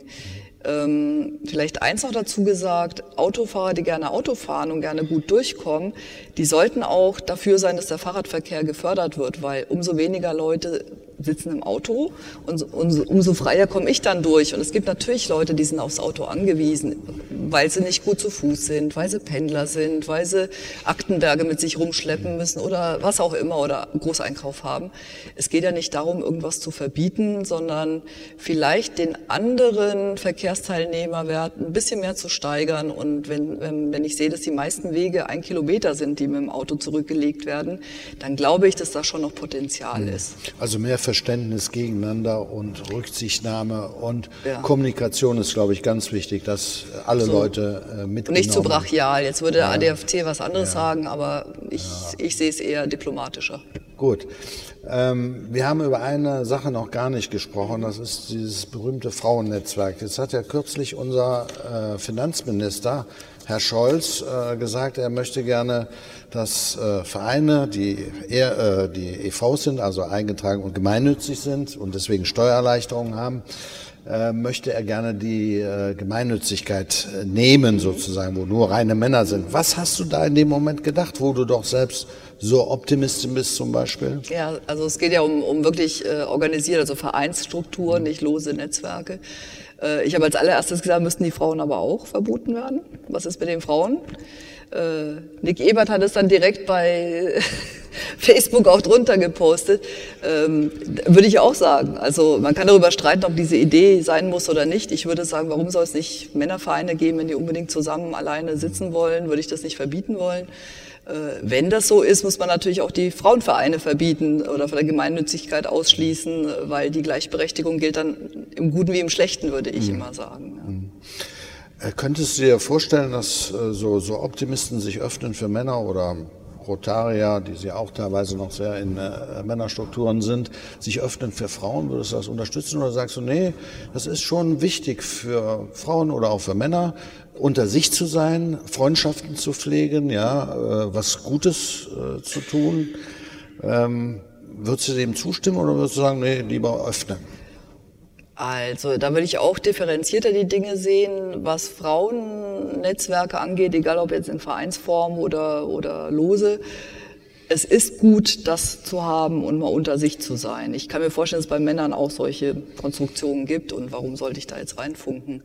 Ähm, vielleicht eins noch dazu gesagt, Autofahrer, die gerne Auto fahren und gerne gut durchkommen, die sollten auch dafür sein, dass der Fahrradverkehr gefördert wird, weil umso weniger Leute sitzen im Auto und umso, umso freier komme ich dann durch. Und es gibt natürlich Leute, die sind aufs Auto angewiesen, weil sie nicht gut zu Fuß sind, weil sie Pendler sind, weil sie Aktenberge mit sich rumschleppen müssen oder was auch immer oder Großeinkauf haben. Es geht ja nicht darum, irgendwas zu verbieten, sondern vielleicht den anderen Verkehrsteilnehmerwert ein bisschen mehr zu steigern. Und wenn, wenn, ich sehe, dass die meisten Wege ein Kilometer sind, die mit dem Auto zurückgelegt werden, dann glaube ich, dass da schon noch Potenzial hm. ist. Also mehr Verständnis gegeneinander und Rücksichtnahme und ja. Kommunikation ist, glaube ich, ganz wichtig, dass alle so. Leute äh, mitgenommen Nicht zu brachial. Jetzt würde der ja. ADFT was anderes ja. sagen, aber ich, ich sehe es eher diplomatischer. Gut. Ähm, wir haben über eine Sache noch gar nicht gesprochen, das ist dieses berühmte Frauennetzwerk. Jetzt hat ja kürzlich unser äh, Finanzminister Herr Scholz äh, gesagt, er möchte gerne, dass äh, Vereine, die, eher, äh, die EVs sind, also eingetragen und gemeinnützig sind und deswegen Steuererleichterungen haben, möchte er gerne die äh, Gemeinnützigkeit äh, nehmen, sozusagen, wo nur reine Männer sind. Was hast du da in dem Moment gedacht, wo du doch selbst so Optimistin bist zum Beispiel? Ja, also es geht ja um, um wirklich äh, organisiert, also Vereinsstrukturen, nicht lose Netzwerke. Äh, ich habe als allererstes gesagt, müssten die Frauen aber auch verboten werden. Was ist mit den Frauen? Äh, Nick Ebert hat es dann direkt bei Facebook auch drunter gepostet. Ähm, würde ich auch sagen. Also man kann darüber streiten, ob diese Idee sein muss oder nicht. Ich würde sagen, warum soll es nicht Männervereine geben, wenn die unbedingt zusammen alleine sitzen wollen? Würde ich das nicht verbieten wollen? Äh, wenn das so ist, muss man natürlich auch die Frauenvereine verbieten oder von der Gemeinnützigkeit ausschließen, weil die Gleichberechtigung gilt dann im Guten wie im Schlechten, würde ich mhm. immer sagen. Ja. Mhm. Äh, könntest du dir vorstellen, dass äh, so, so Optimisten sich öffnen für Männer oder Rotarier, die sie auch teilweise noch sehr in äh, Männerstrukturen sind, sich öffnen für Frauen? Würdest du das unterstützen oder sagst du, nee, das ist schon wichtig für Frauen oder auch für Männer, unter sich zu sein, Freundschaften zu pflegen, ja, äh, was Gutes äh, zu tun? Ähm, würdest du dem zustimmen oder würdest du sagen, nee, lieber öffnen? Also da würde ich auch differenzierter die Dinge sehen, was Frauennetzwerke angeht, egal ob jetzt in Vereinsform oder, oder lose. Es ist gut, das zu haben und mal unter sich zu sein. Ich kann mir vorstellen, dass es bei Männern auch solche Konstruktionen gibt und warum sollte ich da jetzt reinfunken?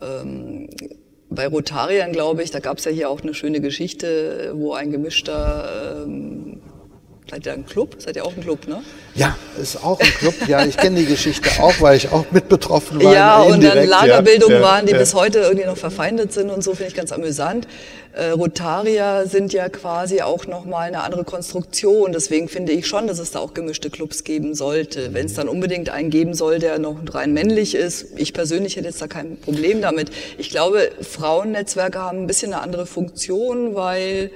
Ähm, bei Rotariern, glaube ich, da gab es ja hier auch eine schöne Geschichte, wo ein gemischter ähm, Seid ihr ein Club? Seid ihr auch ein Club, ne? Ja, ist auch ein Club. Ja, ich kenne die Geschichte auch, weil ich auch mit betroffen war. Ja, und dann Lagerbildungen ja, waren, die ja. bis heute irgendwie noch verfeindet sind und so, finde ich ganz amüsant. Äh, Rotarier sind ja quasi auch nochmal eine andere Konstruktion. Deswegen finde ich schon, dass es da auch gemischte Clubs geben sollte. Wenn es dann unbedingt einen geben soll, der noch rein männlich ist, ich persönlich hätte jetzt da kein Problem damit. Ich glaube, Frauennetzwerke haben ein bisschen eine andere Funktion, weil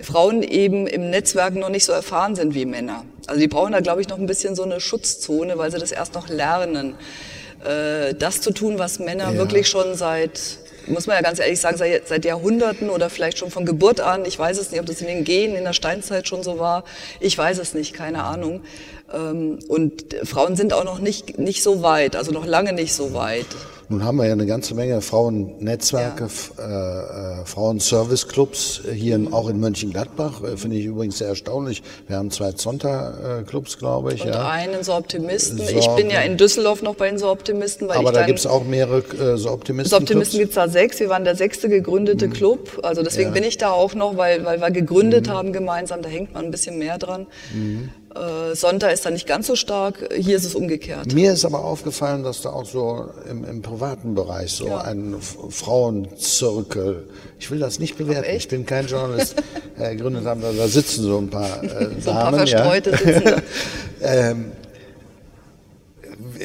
Frauen eben im Netzwerk noch nicht so erfahren sind wie Männer. Also die brauchen da, glaube ich, noch ein bisschen so eine Schutzzone, weil sie das erst noch lernen. Äh, das zu tun, was Männer ja. wirklich schon seit, muss man ja ganz ehrlich sagen, seit, seit Jahrhunderten oder vielleicht schon von Geburt an, ich weiß es nicht, ob das in den Genen in der Steinzeit schon so war, ich weiß es nicht, keine Ahnung. Ähm, und Frauen sind auch noch nicht, nicht so weit, also noch lange nicht so weit. Nun haben wir ja eine ganze Menge Frauennetzwerke, ja. äh, äh, Frauenservice-Clubs hier in, auch in Mönchengladbach. Äh, Finde ich übrigens sehr erstaunlich. Wir haben zwei Zonta-Clubs, glaube ich. Und ja. einen so Optimisten. So, ich bin ja in Düsseldorf noch bei den so Optimisten. Weil aber da gibt es auch mehrere äh, so Optimisten. So Optimisten gibt es da sechs. Wir waren der sechste gegründete mhm. Club. Also deswegen ja. bin ich da auch noch, weil, weil wir gegründet mhm. haben gemeinsam. Da hängt man ein bisschen mehr dran. Äh, Sonntag ist da nicht ganz so stark, hier ist es umgekehrt. Mir ist aber aufgefallen, dass da auch so im, im privaten Bereich so ja. ein Frauenzirkel, ich will das nicht bewerten, ich bin kein Journalist, äh, gegründet haben, da sitzen so ein paar äh, so Damen. Ein paar Verstreute ja. sitzen da. ähm,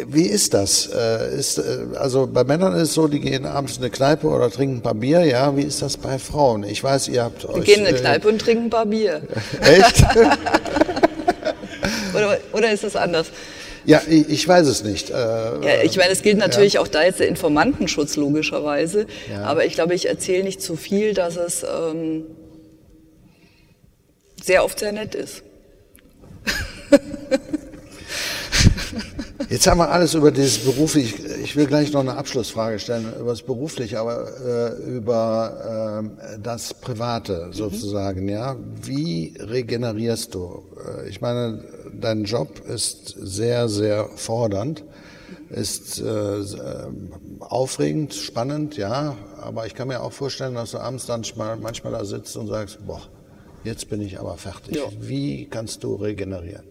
wie ist das? Äh, ist, äh, also bei Männern ist es so, die gehen abends in eine Kneipe oder trinken ein paar Bier. Ja, wie ist das bei Frauen? Ich weiß, ihr habt euch. Wir gehen in eine Kneipe und trinken ein paar Bier. Echt? Oder, oder ist das anders? Ja, ich weiß es nicht. Äh, ja, ich meine, es gilt natürlich ja. auch da jetzt der Informantenschutz logischerweise. Ja. Aber ich glaube, ich erzähle nicht zu viel, dass es ähm, sehr oft sehr nett ist. Jetzt haben wir alles über dieses beruflich. Ich will gleich noch eine Abschlussfrage stellen über das berufliche, aber äh, über äh, das Private mhm. sozusagen. Mhm. Ja, wie regenerierst du? Äh, ich meine, dein Job ist sehr, sehr fordernd, ist äh, aufregend, spannend, ja. Aber ich kann mir auch vorstellen, dass du abends dann manchmal da sitzt und sagst, boah, jetzt bin ich aber fertig. Ja. Wie kannst du regenerieren?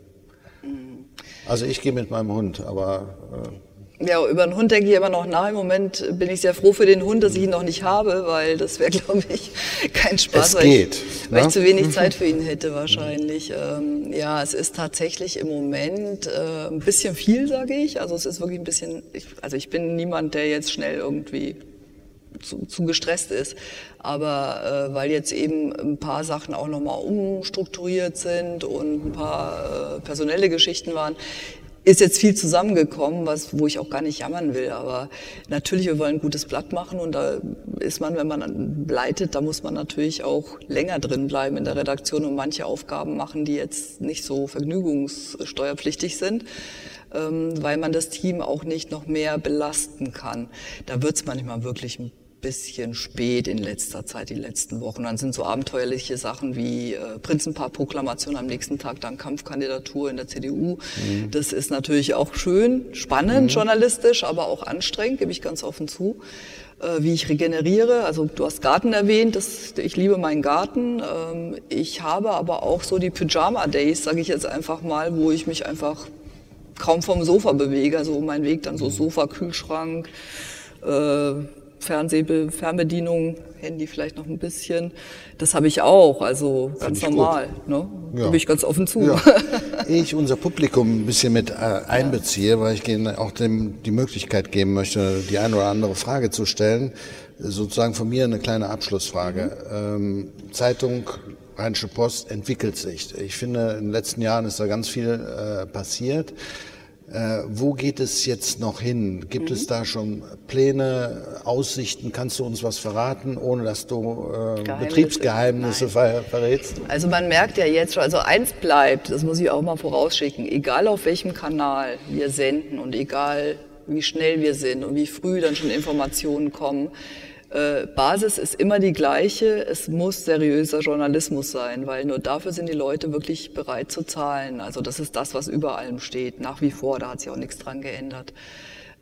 Also ich gehe mit meinem Hund, aber... Äh ja, über den Hund denke ich immer noch nach. Im Moment bin ich sehr froh für den Hund, dass ich ihn noch nicht habe, weil das wäre, glaube ich, kein Spaß, es weil, geht, ich, weil ich ne? zu wenig Zeit für ihn hätte wahrscheinlich. Ähm, ja, es ist tatsächlich im Moment äh, ein bisschen viel, sage ich. Also es ist wirklich ein bisschen, ich, also ich bin niemand, der jetzt schnell irgendwie zu, zu gestresst ist. Aber äh, weil jetzt eben ein paar Sachen auch nochmal umstrukturiert sind und ein paar äh, personelle Geschichten waren, ist jetzt viel zusammengekommen, was, wo ich auch gar nicht jammern will. Aber natürlich, wir wollen ein gutes Blatt machen und da ist man, wenn man leitet, da muss man natürlich auch länger drin bleiben in der Redaktion und manche Aufgaben machen, die jetzt nicht so vergnügungssteuerpflichtig sind ähm, weil man das Team auch nicht noch mehr belasten kann. Da wird es manchmal wirklich ein bisschen spät in letzter Zeit, die letzten Wochen. Dann sind so abenteuerliche Sachen wie äh, Prinzenpaar-Proklamation am nächsten Tag, dann Kampfkandidatur in der CDU. Mhm. Das ist natürlich auch schön, spannend, mhm. journalistisch, aber auch anstrengend, gebe ich ganz offen zu. Äh, wie ich regeneriere, also du hast Garten erwähnt, das, ich liebe meinen Garten. Ähm, ich habe aber auch so die Pyjama-Days, sage ich jetzt einfach mal, wo ich mich einfach kaum vom Sofa bewege, also mein Weg dann so mhm. Sofa, Kühlschrank, äh, Fernseh, Fernbedienung, Handy vielleicht noch ein bisschen. Das habe ich auch, also ganz normal. Ne? Ja. Gebe ich ganz offen zu. Ja. Ich unser Publikum ein bisschen mit äh, einbeziehe, weil ich ihnen auch dem die Möglichkeit geben möchte, die eine oder andere Frage zu stellen. Sozusagen von mir eine kleine Abschlussfrage. Mhm. Ähm, Zeitung Rheinische Post entwickelt sich. Ich finde, in den letzten Jahren ist da ganz viel äh, passiert. Äh, wo geht es jetzt noch hin? Gibt mhm. es da schon Pläne, Aussichten? Kannst du uns was verraten, ohne dass du äh, Betriebsgeheimnisse ver verrätst? Also man merkt ja jetzt schon, also eins bleibt, das muss ich auch mal vorausschicken, egal auf welchem Kanal wir senden und egal wie schnell wir sind und wie früh dann schon Informationen kommen, äh, Basis ist immer die gleiche. Es muss seriöser Journalismus sein, weil nur dafür sind die Leute wirklich bereit zu zahlen. Also das ist das, was über allem steht, nach wie vor. Da hat sich auch nichts dran geändert.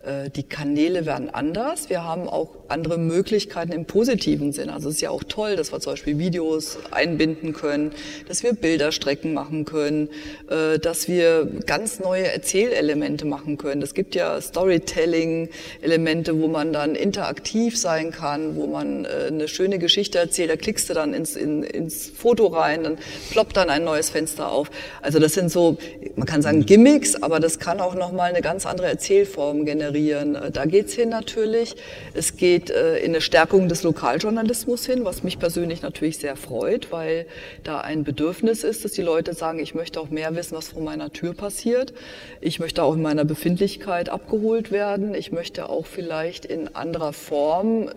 Äh, die Kanäle werden anders. Wir haben auch andere Möglichkeiten im positiven Sinn. Also es ist ja auch toll, dass wir zum Beispiel Videos einbinden können, dass wir Bilderstrecken machen können, äh, dass wir ganz neue Erzählelemente machen können. Es gibt ja Storytelling-Elemente, wo man dann interaktiv sein kann, wo man äh, eine schöne Geschichte erzählt. Da klickst du dann ins, in, ins Foto rein, dann ploppt dann ein neues Fenster auf. Also das sind so, man kann sagen Gimmicks, aber das kann auch nochmal eine ganz andere Erzählform generieren generieren. Äh, da geht's hin natürlich. Es geht äh, in eine Stärkung des Lokaljournalismus hin, was mich persönlich natürlich sehr freut, weil da ein Bedürfnis ist, dass die Leute sagen, ich möchte auch mehr wissen, was vor meiner Tür passiert. Ich möchte auch in meiner Befindlichkeit abgeholt werden. Ich möchte auch vielleicht in anderer Form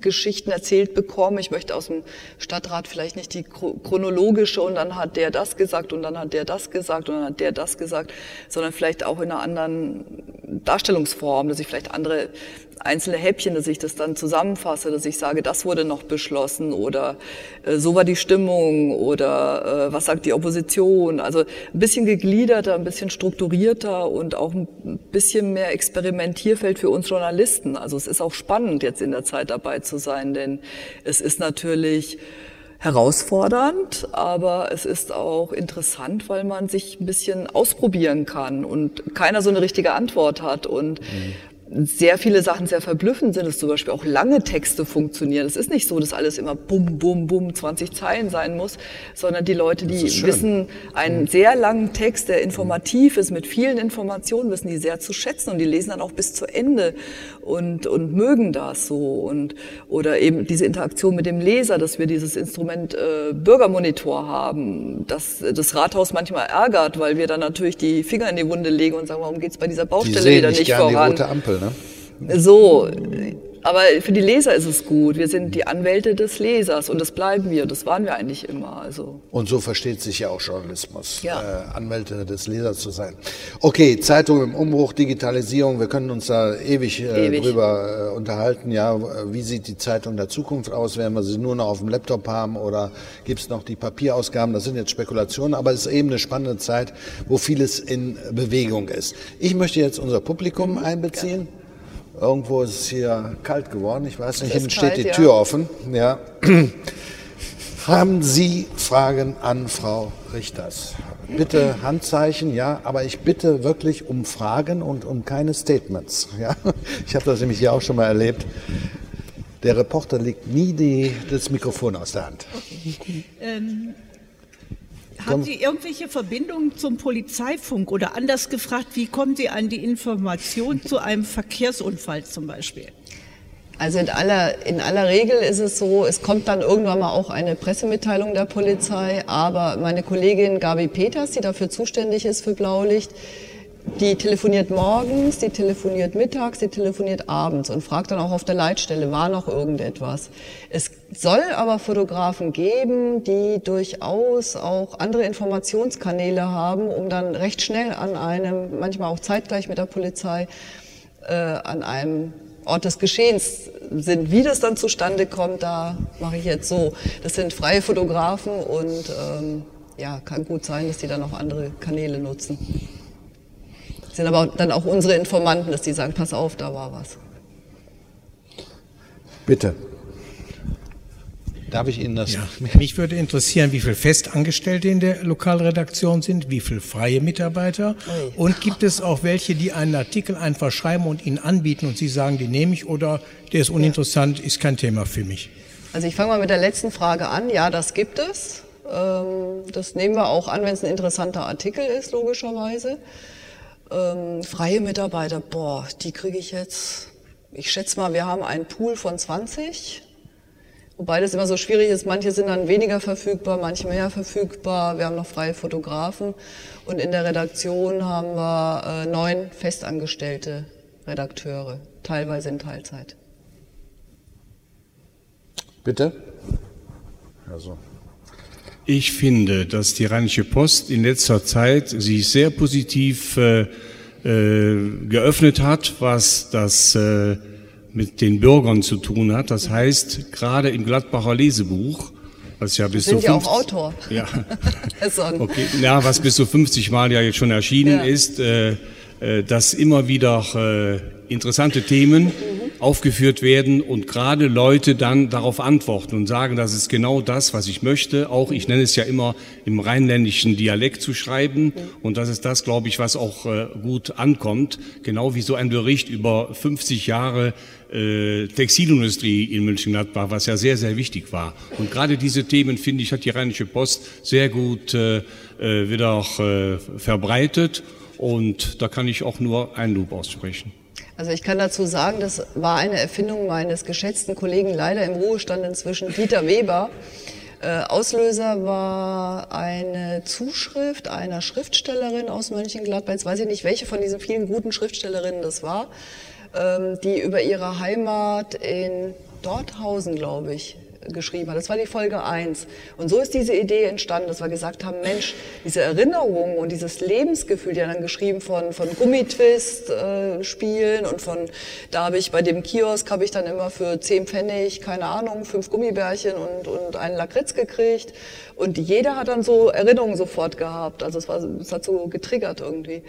Geschichten erzählt bekomme. Ich möchte aus dem Stadtrat vielleicht nicht die chronologische und dann hat der das gesagt und dann hat der das gesagt und dann hat der das gesagt, sondern vielleicht auch in einer anderen Darstellungsform, dass ich vielleicht andere einzelne Häppchen, dass ich das dann zusammenfasse, dass ich sage, das wurde noch beschlossen oder äh, so war die Stimmung oder äh, was sagt die Opposition. Also ein bisschen gegliederter, ein bisschen strukturierter und auch ein bisschen mehr Experimentierfeld für uns Journalisten. Also es ist auch spannend, jetzt in der Zeit dabei zu sein, denn es ist natürlich herausfordernd, aber es ist auch interessant, weil man sich ein bisschen ausprobieren kann und keiner so eine richtige Antwort hat und mhm sehr viele Sachen sehr verblüffend sind, dass zum Beispiel auch lange Texte funktionieren. Es ist nicht so, dass alles immer bum, bum, bum 20 Zeilen sein muss, sondern die Leute, die wissen einen sehr langen Text, der informativ ist, mit vielen Informationen, wissen die sehr zu schätzen und die lesen dann auch bis zu Ende und, und mögen das so. Und, oder eben diese Interaktion mit dem Leser, dass wir dieses Instrument äh, Bürgermonitor haben, dass das Rathaus manchmal ärgert, weil wir dann natürlich die Finger in die Wunde legen und sagen, warum geht's bei dieser Baustelle wieder nicht, voran? Die Ampel, ne? So, aber für die Leser ist es gut. Wir sind die Anwälte des Lesers und das bleiben wir. Das waren wir eigentlich immer. Also. Und so versteht sich ja auch Journalismus, ja. Äh, Anwälte des Lesers zu sein. Okay, Zeitung im Umbruch, Digitalisierung. Wir können uns da ewig, äh, ewig. drüber äh, unterhalten. Ja, wie sieht die Zeitung der Zukunft aus? Werden wir sie nur noch auf dem Laptop haben oder gibt es noch die Papierausgaben? Das sind jetzt Spekulationen, aber es ist eben eine spannende Zeit, wo vieles in Bewegung ist. Ich möchte jetzt unser Publikum einbeziehen. Ja. Irgendwo ist es hier kalt geworden. Ich weiß nicht, hinten steht die Tür ja. offen. Ja. Haben Sie Fragen an Frau Richters? Bitte Handzeichen, ja, aber ich bitte wirklich um Fragen und um keine Statements. Ja? Ich habe das nämlich hier auch schon mal erlebt. Der Reporter legt nie die, das Mikrofon aus der Hand. Ähm, haben Sie irgendwelche Verbindungen zum Polizeifunk oder anders gefragt, wie kommen Sie an die Information zu einem Verkehrsunfall zum Beispiel? Also in aller, in aller Regel ist es so, es kommt dann irgendwann mal auch eine Pressemitteilung der Polizei, aber meine Kollegin Gabi Peters, die dafür zuständig ist für Blaulicht, die telefoniert morgens, die telefoniert mittags, die telefoniert abends und fragt dann auch auf der Leitstelle, war noch irgendetwas. Es soll aber Fotografen geben, die durchaus auch andere Informationskanäle haben, um dann recht schnell an einem, manchmal auch zeitgleich mit der Polizei, äh, an einem Ort des Geschehens sind. Wie das dann zustande kommt, da mache ich jetzt so. Das sind freie Fotografen und ähm, ja, kann gut sein, dass die dann auch andere Kanäle nutzen sind aber dann auch unsere Informanten, dass die sagen, pass auf, da war was. Bitte. Darf ich Ihnen das? Ja, mich würde interessieren, wie viele Festangestellte in der Lokalredaktion sind, wie viele freie Mitarbeiter und gibt es auch welche, die einen Artikel einfach schreiben und Ihnen anbieten und Sie sagen, die nehme ich oder der ist uninteressant, ist kein Thema für mich. Also ich fange mal mit der letzten Frage an. Ja, das gibt es. Ähm, das nehmen wir auch an, wenn es ein interessanter Artikel ist, logischerweise. Ähm, freie Mitarbeiter, boah, die kriege ich jetzt. Ich schätze mal, wir haben einen Pool von 20. Wobei das immer so schwierig ist. Manche sind dann weniger verfügbar, manche mehr verfügbar. Wir haben noch freie Fotografen. Und in der Redaktion haben wir äh, neun festangestellte Redakteure, teilweise in Teilzeit. Bitte? Also. Ich finde, dass die Rheinische Post in letzter Zeit sich sehr positiv äh, äh, geöffnet hat, was das äh, mit den Bürgern zu tun hat. Das heißt, gerade im Gladbacher Lesebuch, was ja bis Sind zu ja 50, auch Autor. Ja. Okay, ja, was bis zu 50 Mal ja jetzt schon erschienen Ja. ist, äh, äh, dass immer wieder äh, interessante Themen aufgeführt werden und gerade Leute dann darauf antworten und sagen, das ist genau das, was ich möchte. Auch ich nenne es ja immer im rheinländischen Dialekt zu schreiben und das ist das, glaube ich, was auch äh, gut ankommt. Genau wie so ein Bericht über 50 Jahre äh, Textilindustrie in München-Gladbach, was ja sehr, sehr wichtig war. Und gerade diese Themen, finde ich, hat die Rheinische Post sehr gut äh, wieder auch verbreitet. Und da kann ich auch nur ein Lob aussprechen. Also ich kann dazu sagen, das war eine Erfindung meines geschätzten Kollegen, leider im Ruhestand inzwischen, Dieter Weber. Äh, Auslöser war eine Zuschrift einer Schriftstellerin aus Mönchengladbach. Jetzt weiß ich nicht, welche von diesen vielen guten Schriftstellerinnen das war, ähm, die über ihre Heimat in Dorthausen, glaube ich, geschrieben hat. Das war die Folge 1. Und so ist diese Idee entstanden, dass wir gesagt haben, Mensch, diese Erinnerung und dieses Lebensgefühl, die dann geschrieben von, von Gummitwist äh, spielen und von, da habe ich bei dem Kiosk, habe ich dann immer für 10 Pfennig, keine Ahnung, fünf Gummibärchen und, und einen Lakritz gekriegt. Und jeder hat dann so Erinnerungen sofort gehabt. Also es, war, es hat so getriggert irgendwie.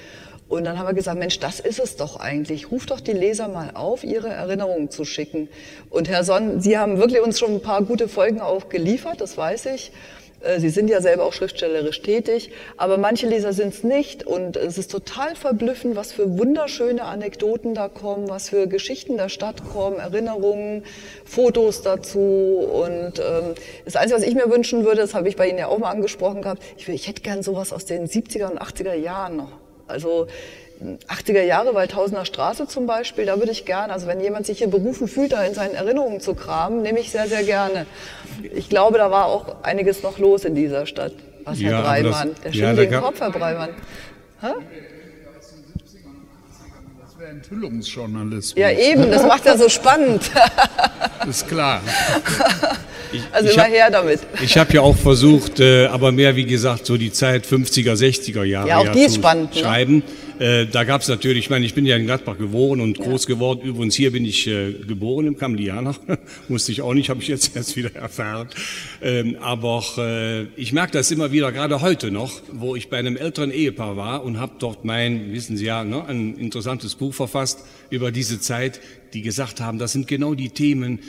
Und dann haben wir gesagt, Mensch, das ist es doch eigentlich. Ruf doch die Leser mal auf, ihre Erinnerungen zu schicken. Und Herr Sonn, Sie haben wirklich uns schon ein paar gute Folgen auch geliefert, das weiß ich. Äh, Sie sind ja selber auch schriftstellerisch tätig, aber manche Leser sind es nicht und es ist total verblüffend, was für wunderschöne Anekdoten da kommen, was für Geschichten der Stadt kommen, Erinnerungen, Fotos dazu und ähm, das Einzige, was ich mir wünschen würde, das habe ich bei Ihnen ja auch mal angesprochen gehabt, ich, ich hätte gern sowas aus den 70er und 80er Jahren noch. Also 80er Jahre, Waldhausener Straße zum Beispiel, da würde ich gerne, also wenn jemand sich hier berufen fühlt, da in seinen Erinnerungen zu kramen, nehme ich sehr, sehr gerne. Ich glaube, da war auch einiges noch los in dieser Stadt. Was, Herr Ja, aber Breimann? das- Der ja, schüttelt den gab- Kopf, Herr Breimann. Das wäre Enthüllungsjournalismus. Ja, eben, das macht ja so spannend. Ist klar. Also Ich immer hab- her damit. Ich habe ja auch versucht, äh, aber mehr wie gesagt, so die Zeit 50er, 60er Jahre Ja, auch die ist zu spannend, ne? schreiben. Äh, da gab es natürlich, ich meine, ich bin ja in Gladbach geboren und groß geworden. Übrigens hier bin ich äh, geboren im Kamlianer. Musste ich auch nicht, habe ich jetzt erst wieder erfahren. Ähm, aber äh, ich merke das immer wieder, gerade heute noch, wo ich bei einem älteren Ehepaar war und habe dort mein, wissen Sie ja, ne, ein interessantes Buch verfasst über diese Zeit, die gesagt haben, das sind genau die Themen,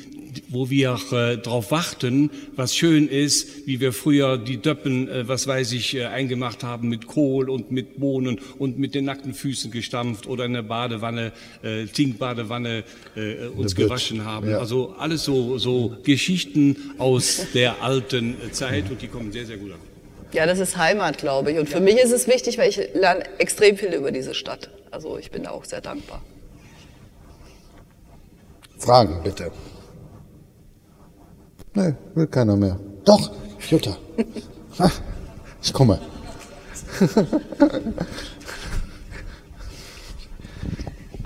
wo wir äh, darauf warten, was schön ist, wie wir früher die Döppen, äh, was weiß ich, äh, eingemacht haben mit Kohl und mit Bohnen und mit den nackten Füßen gestampft oder in der Badewanne, äh, Zinkbadewanne äh, uns Bütt, gewaschen haben. ja. Also alles so, so Geschichten aus der alten äh, Zeit und die kommen sehr, sehr gut an. Ja, das ist Heimat, glaube ich. Und für mich ist es wichtig, weil ich lerne extrem viel über diese Stadt. Also ich bin da auch sehr dankbar. Fragen, bitte. Nee, will keiner mehr. Doch, Jutta. Ich komme.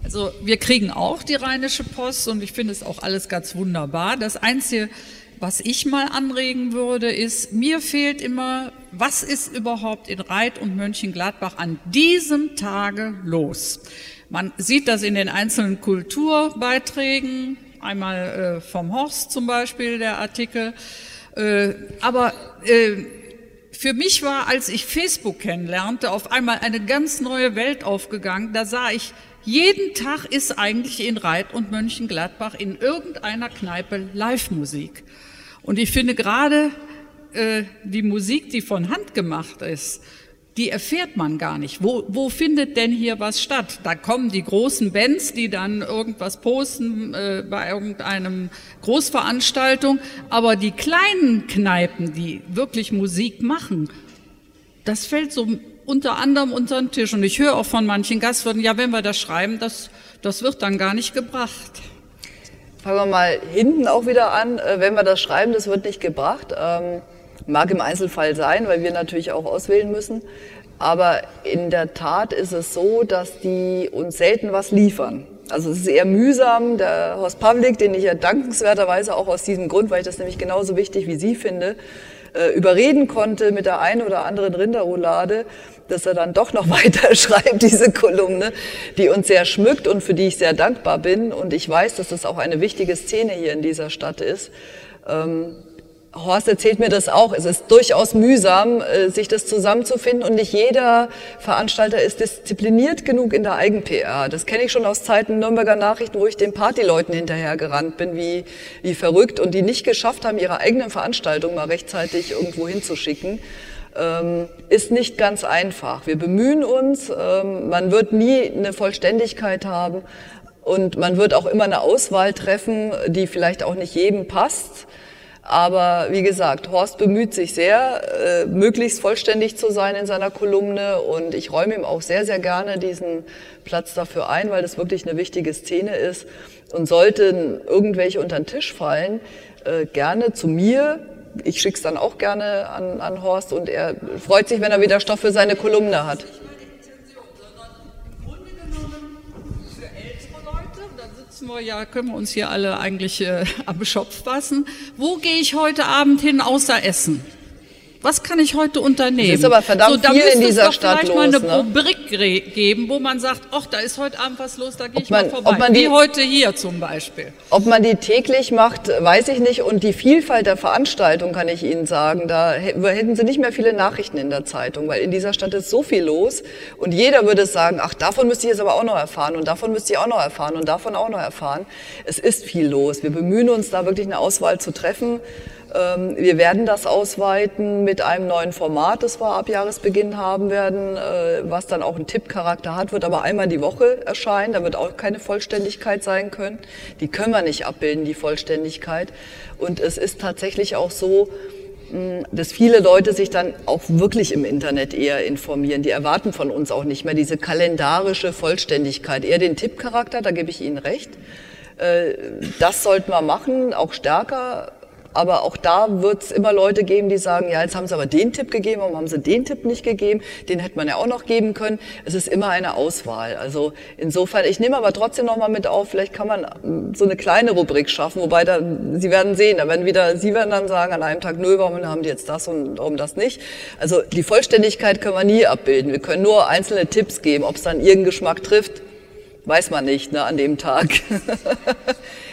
Also wir kriegen auch die Rheinische Post und ich finde es auch alles ganz wunderbar. Das Einzige, was ich mal anregen würde, ist, mir fehlt immer, was ist überhaupt in Reit und Mönchengladbach an diesem Tage los? Man sieht das in den einzelnen Kulturbeiträgen, einmal äh, vom Horst zum Beispiel der Artikel, äh, aber äh, für mich war, als ich Facebook kennenlernte, auf einmal eine ganz neue Welt aufgegangen. Da sah ich, jeden Tag ist eigentlich in Reit und Mönchengladbach in irgendeiner Kneipe Live-Musik. Und ich finde gerade äh, die Musik, die von Hand gemacht ist, die erfährt man gar nicht. Wo, wo findet denn hier was statt? Da kommen die großen Bands, die dann irgendwas posten äh, bei irgendeinem Großveranstaltung, aber die kleinen Kneipen, die wirklich Musik machen, das fällt so unter anderem unter den Tisch. Und ich höre auch von manchen Gastwirten, ja, wenn wir das schreiben, das, das wird dann gar nicht gebracht. Fangen wir mal hinten auch wieder an. Äh, wenn wir das schreiben, das wird nicht gebracht. Ähm Mag im Einzelfall sein, weil wir natürlich auch auswählen müssen. Aber in der Tat ist es so, dass die uns selten was liefern. Also es ist eher mühsam. Der Horst Pavlik, den ich ja dankenswerterweise auch aus diesem Grund, weil ich das nämlich genauso wichtig wie Sie finde, äh, überreden konnte mit der einen oder anderen Rinderroulade, dass er dann doch noch weiter schreibt, diese Kolumne, die uns sehr schmückt und für die ich sehr dankbar bin. Und ich weiß, dass das auch eine wichtige Szene hier in dieser Stadt ist. Horst erzählt mir das auch. Es ist durchaus mühsam, äh, sich das zusammenzufinden und nicht jeder Veranstalter ist diszipliniert genug in der Eigen-PR. Das kenne ich schon aus Zeiten Nürnberger Nachrichten, wo ich den Partyleuten hinterhergerannt bin, wie, wie verrückt und die nicht geschafft haben, ihre eigenen Veranstaltungen mal rechtzeitig irgendwo hinzuschicken. Ähm, ist nicht ganz einfach. Wir bemühen uns. Ähm, man wird nie eine Vollständigkeit haben und man wird auch immer eine Auswahl treffen, die vielleicht auch nicht jedem passt. Aber wie gesagt, Horst bemüht sich sehr, äh, möglichst vollständig zu sein in seiner Kolumne und ich räume ihm auch sehr, sehr gerne diesen Platz dafür ein, weil das wirklich eine wichtige Szene ist. Und sollten irgendwelche unter den Tisch fallen, äh, gerne zu mir. Ich schicke es dann auch gerne an, an Horst und er freut sich, wenn er wieder Stoff für seine Kolumne hat. Sitzen wir ja, können wir uns hier alle eigentlich äh, am Schopf fassen. Wo gehe ich heute Abend hin außer Essen? Was kann ich heute unternehmen? Es ist aber verdammt so, viel in dieser Stadt los. Da vielleicht mal eine ne? Rubrik geben, wo man sagt, ach, da ist heute Abend was los, da gehe ich man, mal vorbei. Ob man die, Wie heute hier zum Beispiel. Ob man die täglich macht, weiß ich nicht. Und die Vielfalt der Veranstaltung kann ich Ihnen sagen. Da hätten Sie nicht mehr viele Nachrichten in der Zeitung, weil in dieser Stadt ist so viel los. Und jeder würde sagen, ach, davon müsste ich jetzt aber auch noch erfahren und davon müsste ich auch noch erfahren und davon auch noch erfahren. Es ist viel los. Wir bemühen uns, da wirklich eine Auswahl zu treffen. Ähm, wir werden das ausweiten mit einem neuen Format, das wir ab Jahresbeginn haben werden, äh, was dann auch einen Tippcharakter hat, wird aber einmal die Woche erscheinen. Da wird auch keine Vollständigkeit sein können. Die können wir nicht abbilden, die Vollständigkeit. Und es ist tatsächlich auch so, dass viele Leute sich dann auch wirklich im Internet eher informieren. Die erwarten von uns auch nicht mehr diese kalendarische Vollständigkeit, eher den Tippcharakter, da gebe ich Ihnen recht. Äh, das sollten wir machen, auch stärker aber auch da wird es immer Leute geben, die sagen, ja, jetzt haben sie aber den Tipp gegeben, warum haben sie den Tipp nicht gegeben? Den hätte man ja auch noch geben können. Es ist immer eine Auswahl. Also insofern, ich nehme aber trotzdem noch mal mit auf, vielleicht kann man ähm, so eine kleine Rubrik schaffen, wobei da, Sie werden sehen, da werden wieder, Sie werden dann sagen an einem Tag, nö, warum haben die jetzt das und warum das nicht? Also die Vollständigkeit können wir nie abbilden. Wir können nur einzelne Tipps geben, ob es dann Ihren Geschmack trifft, weiß man nicht ne, an dem Tag.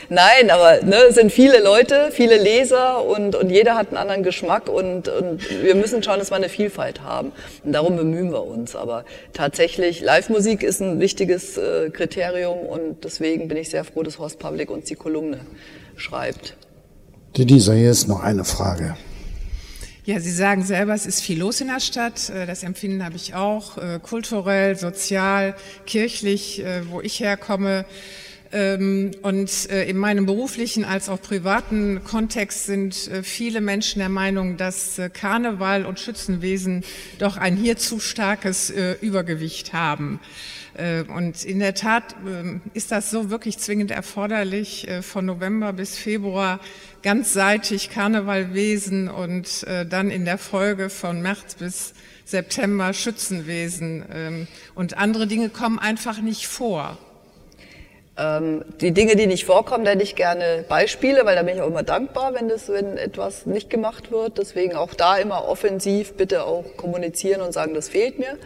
Nein, aber ne, es sind viele Leute, viele Leser und, und jeder hat einen anderen Geschmack und, und wir müssen schauen, dass wir eine Vielfalt haben. Und darum bemühen wir uns. Aber tatsächlich, Live-Musik ist ein wichtiges äh, Kriterium und deswegen bin ich sehr froh, dass Horst Public uns die Kolumne schreibt. Denisa, hier ist noch eine Frage. Ja, Sie sagen selber, es ist viel los in der Stadt. Äh, das Empfinden habe ich auch, äh, kulturell, sozial, kirchlich, äh, wo ich herkomme. Ähm, und äh, in meinem beruflichen als auch privaten Kontext sind äh, viele Menschen der Meinung, dass äh, Karneval und Schützenwesen doch ein hier zu starkes Übergewicht haben. Und in der Tat ähm, ist das so wirklich zwingend erforderlich, von November bis Februar ganzseitig Karnevalwesen und dann in der Folge von März bis September Schützenwesen. Ähm, und andere Dinge kommen einfach nicht vor. Ähm, die Dinge, die nicht vorkommen, nenne ich gerne Beispiele, weil da bin ich auch immer dankbar, wenn, das, wenn etwas nicht gemacht wird. Deswegen auch da immer offensiv bitte auch kommunizieren und sagen, das fehlt mir.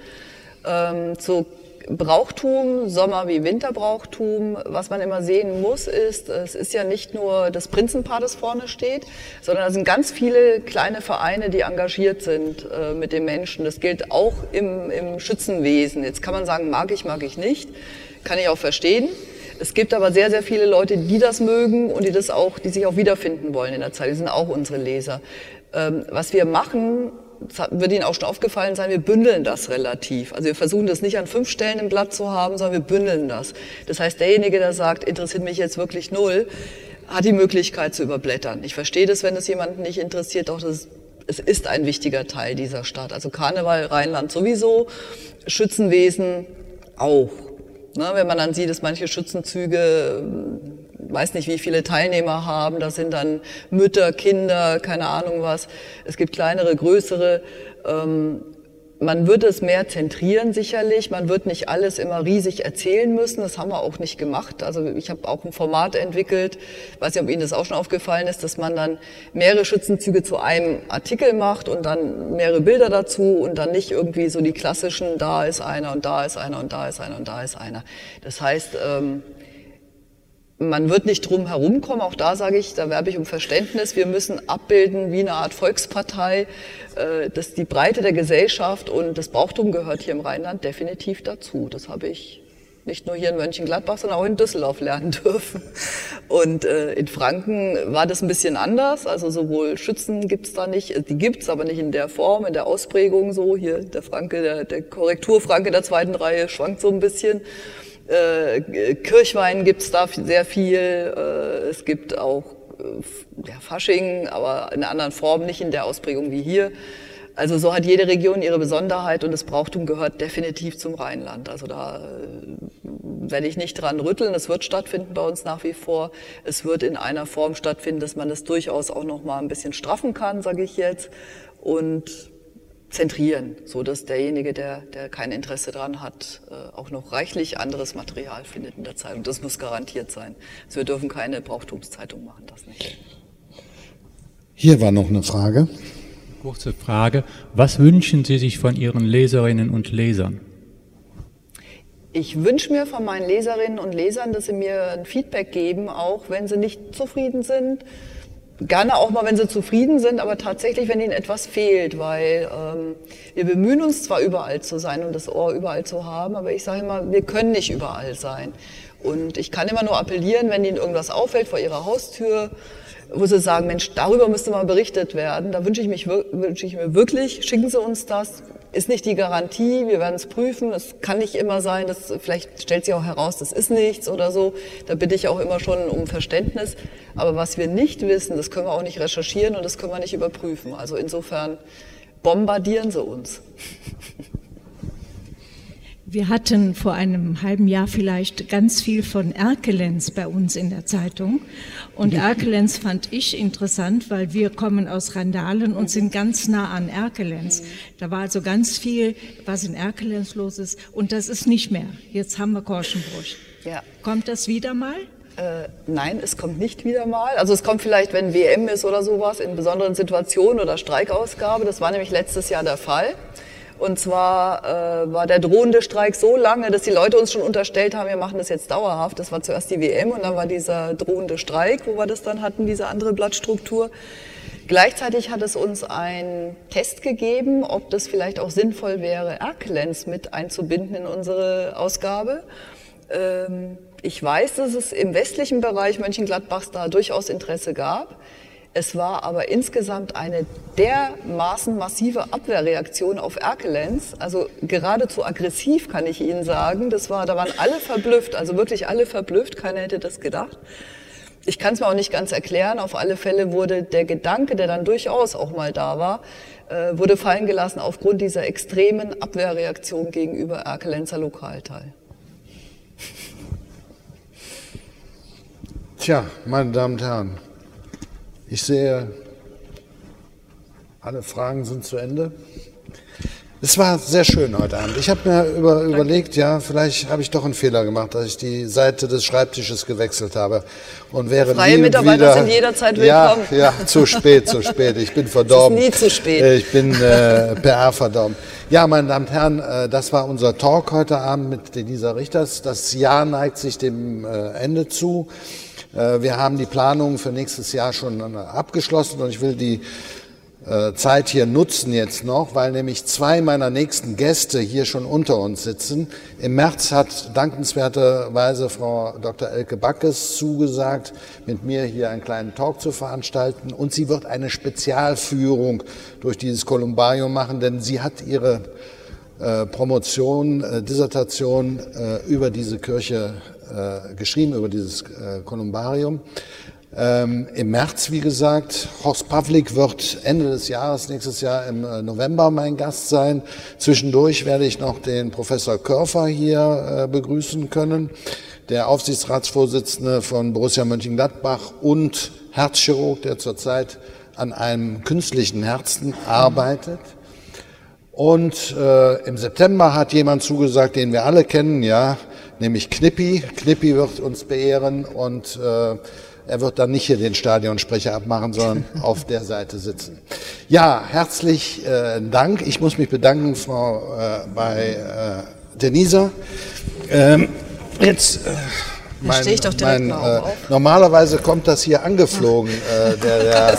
Ähm, zu Brauchtum, Sommer- wie Winterbrauchtum, was man immer sehen muss, ist, es ist ja nicht nur das Prinzenpaar, das vorne steht, sondern es sind ganz viele kleine Vereine, die engagiert sind äh, mit den Menschen. Das gilt auch im, im Schützenwesen. Jetzt kann man sagen, mag ich, mag ich nicht. Kann ich auch verstehen. Es gibt aber sehr, sehr viele Leute, die das mögen und die das auch, die sich auch wiederfinden wollen in der Zeit. Die sind auch unsere Leser. Ähm, was wir machen, wird Ihnen auch schon aufgefallen sein, wir bündeln das relativ. Also wir versuchen das nicht an fünf Stellen im Blatt zu haben, sondern wir bündeln das. Das heißt, derjenige, der sagt, interessiert mich jetzt wirklich null, hat die Möglichkeit zu überblättern. Ich verstehe das, wenn es jemanden nicht interessiert, doch das, es ist ein wichtiger Teil dieser Stadt. Also Karneval, Rheinland sowieso, Schützenwesen auch. Ne, wenn man dann sieht, dass manche Schützenzüge weiß nicht, wie viele Teilnehmer haben. Das sind dann Mütter, Kinder, keine Ahnung was. Es gibt kleinere, größere. Ähm, man wird es mehr zentrieren sicherlich. Man wird nicht alles immer riesig erzählen müssen. Das haben wir auch nicht gemacht. Also ich habe auch ein Format entwickelt, weiß nicht, ob Ihnen das auch schon aufgefallen ist, dass man dann mehrere Schützenzüge zu einem Artikel macht und dann mehrere Bilder dazu und dann nicht irgendwie so die klassischen, da ist einer und da ist einer und da ist einer und da ist einer. Das heißt, ähm, man wird nicht drum herumkommen, auch da sage ich, da werbe ich um Verständnis. Wir müssen abbilden wie eine Art Volkspartei, äh, dass die Breite der Gesellschaft und das Brauchtum gehört hier im Rheinland definitiv dazu. Das habe ich nicht nur hier in Mönchengladbach, sondern auch in Düsseldorf lernen dürfen. Und äh, in Franken war das ein bisschen anders. Also sowohl Schützen gibt's da nicht, die gibt's, aber nicht in der Form, in der Ausprägung so. Hier der Franke, der, der Korrekturfranke der zweiten Reihe schwankt so ein bisschen. Äh, Kirchwein gibt's da sehr viel. Äh, es gibt auch äh, ja, Fasching, aber in einer anderen Form, nicht in der Ausprägung wie hier. Also so hat jede Region ihre Besonderheit und das Brauchtum gehört definitiv zum Rheinland. Also da äh, werde ich nicht dran rütteln. Es wird stattfinden bei uns nach wie vor. Es wird in einer Form stattfinden, dass man es durchaus auch noch mal ein bisschen straffen kann, sage ich jetzt. Und zentrieren, so dass derjenige, der, der kein Interesse daran hat, äh, auch noch reichlich anderes Material findet in der Zeitung. Das muss garantiert sein. Also wir dürfen keine Brauchtumszeitung machen, das nicht. Hier war noch eine Frage. Kurze Frage. Was wünschen Sie sich von Ihren Leserinnen und Lesern? Ich wünsche mir von meinen Leserinnen und Lesern, dass sie mir ein Feedback geben, auch wenn sie nicht zufrieden sind, gerne auch mal, wenn sie zufrieden sind, aber tatsächlich, wenn ihnen etwas fehlt, weil ähm, wir bemühen uns zwar überall zu sein und das Ohr überall zu haben, aber ich sage immer, wir können nicht überall sein. Und ich kann immer nur appellieren, wenn ihnen irgendwas auffällt vor ihrer Haustür, wo sie sagen, Mensch, darüber müsste mal berichtet werden, da wünsche ich, mich, wünsche ich mir wirklich, schicken Sie uns das, ist nicht die Garantie, wir werden es prüfen. Es kann nicht immer sein, dass vielleicht stellt sich auch heraus, das ist nichts oder so. Da bitte ich auch immer schon um Verständnis. Aber was wir nicht wissen, das können wir auch nicht recherchieren und das können wir nicht überprüfen. Also insofern bombardieren Sie uns. Wir hatten vor einem halben Jahr vielleicht ganz viel von Erkelenz bei uns in der Zeitung. Und Erkelenz fand ich interessant, weil wir kommen aus Randalen und sind ganz nah an Erkelenz. Da war also ganz viel, was in Erkelenz los ist. Und das ist nicht mehr. Jetzt haben wir Korschenbruch. Ja. Kommt das wieder mal? Äh, nein, es kommt nicht wieder mal. Also es kommt vielleicht, wenn WM ist oder sowas, in besonderen Situationen oder Streikausgabe. Das war nämlich letztes Jahr der Fall. Und zwar äh, war der drohende Streik so lange, dass die Leute uns schon unterstellt haben, wir machen das jetzt dauerhaft. Das war zuerst die WM und dann war dieser drohende Streik, wo wir das dann hatten, diese andere Blattstruktur. Gleichzeitig hat es uns einen Test gegeben, ob das vielleicht auch sinnvoll wäre, Erklens mit einzubinden in unsere Ausgabe. Ähm, ich weiß, dass es im westlichen Bereich Mönchengladbachs da durchaus Interesse gab. Es war aber insgesamt eine dermaßen massive Abwehrreaktion auf Erkelenz, also geradezu aggressiv kann ich Ihnen sagen. Das war, da waren alle verblüfft, also wirklich alle verblüfft, keiner hätte das gedacht. Ich kann es mir auch nicht ganz erklären. Auf alle Fälle wurde der Gedanke, der dann durchaus auch mal da war, äh, wurde fallen gelassen aufgrund dieser extremen Abwehrreaktion gegenüber Erkelenzer Lokalteil. Tja, meine Damen und Herren, ich sehe, alle Fragen sind zu Ende. Es war sehr schön heute Abend. Ich habe mir über, überlegt, ja, vielleicht habe ich doch einen Fehler gemacht, dass ich die Seite des Schreibtisches gewechselt habe und wäre Freie nie Mitarbeiter wieder, sind jederzeit willkommen. Ja, ja, zu spät, zu spät. Ich bin verdorben. Es ist nie zu spät. Äh, Ich bin äh, PR verdorben. Ja, meine Damen und Herren, äh, das war unser Talk heute Abend mit Denisa Richters. Das Jahr neigt sich dem äh, Ende zu. Äh, Wir haben die Planungen für nächstes Jahr schon äh, abgeschlossen und ich will die äh, Zeit hier nutzen jetzt noch, weil nämlich zwei meiner nächsten Gäste hier schon unter uns sitzen. Im März hat dankenswerterweise Frau Dr. Elke Backes zugesagt, mit mir hier einen kleinen Talk zu veranstalten und sie wird eine Spezialführung durch dieses Kolumbarium machen, denn sie hat ihre Promotion, Dissertation über diese Kirche äh, geschrieben, über dieses äh, Kolumbarium. Ähm, Im März, wie gesagt, Horst Pavlik wird Ende des Jahres, nächstes Jahr im äh, November mein Gast sein. Zwischendurch werde ich noch den Professor Körfer hier äh, begrüßen können, der Aufsichtsratsvorsitzende von Borussia Mönchengladbach und Herzchirurg, der zurzeit an einem künstlichen Herzen arbeitet. Und äh, im September hat jemand zugesagt, den wir alle kennen, ja, nämlich Knippi. Knippi wird uns beehren und äh, er wird dann nicht hier den Stadionsprecher abmachen, sondern auf der Seite sitzen. Ja, herzlich äh, Dank. Ich muss mich bedanken, Frau äh, bei äh, Denisa. Ähm, jetzt. Äh, mein, stehe ich doch direkt mein, äh, auf. Normalerweise kommt das hier angeflogen, äh, der, der äh,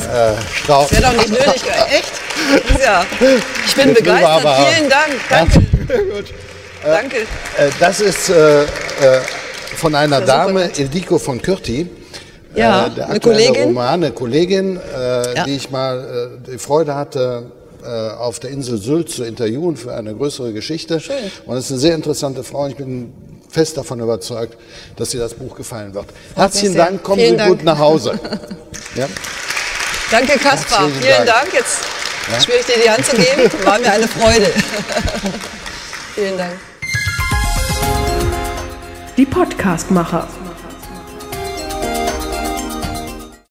Strauch. Das wäre doch nicht nötig. Echt? Das Ja. Ich bin drüber, begeistert. Vielen Dank. Danke. Gut. Danke. Äh, das ist äh, äh, von einer Ja, Dame. Ildiko von Kürti. Ja, äh, der eine Kollegin. Roman, eine Kollegin, äh, Ja. die ich mal äh, die Freude hatte, äh, auf der Insel Sylt zu interviewen für eine größere Geschichte. Schön. Und es ist eine sehr interessante Frau. Ich bin fest davon überzeugt, dass ihr das Buch gefallen wird. Herzlichen. Dank, kommen Vielen Sie Dank. gut nach Hause. Ja. Danke, Kaspar. Vielen Dank. Dank. Jetzt schwöre ich dir die Hand zu geben. War mir eine Freude. Vielen Dank. Die Podcastmacher.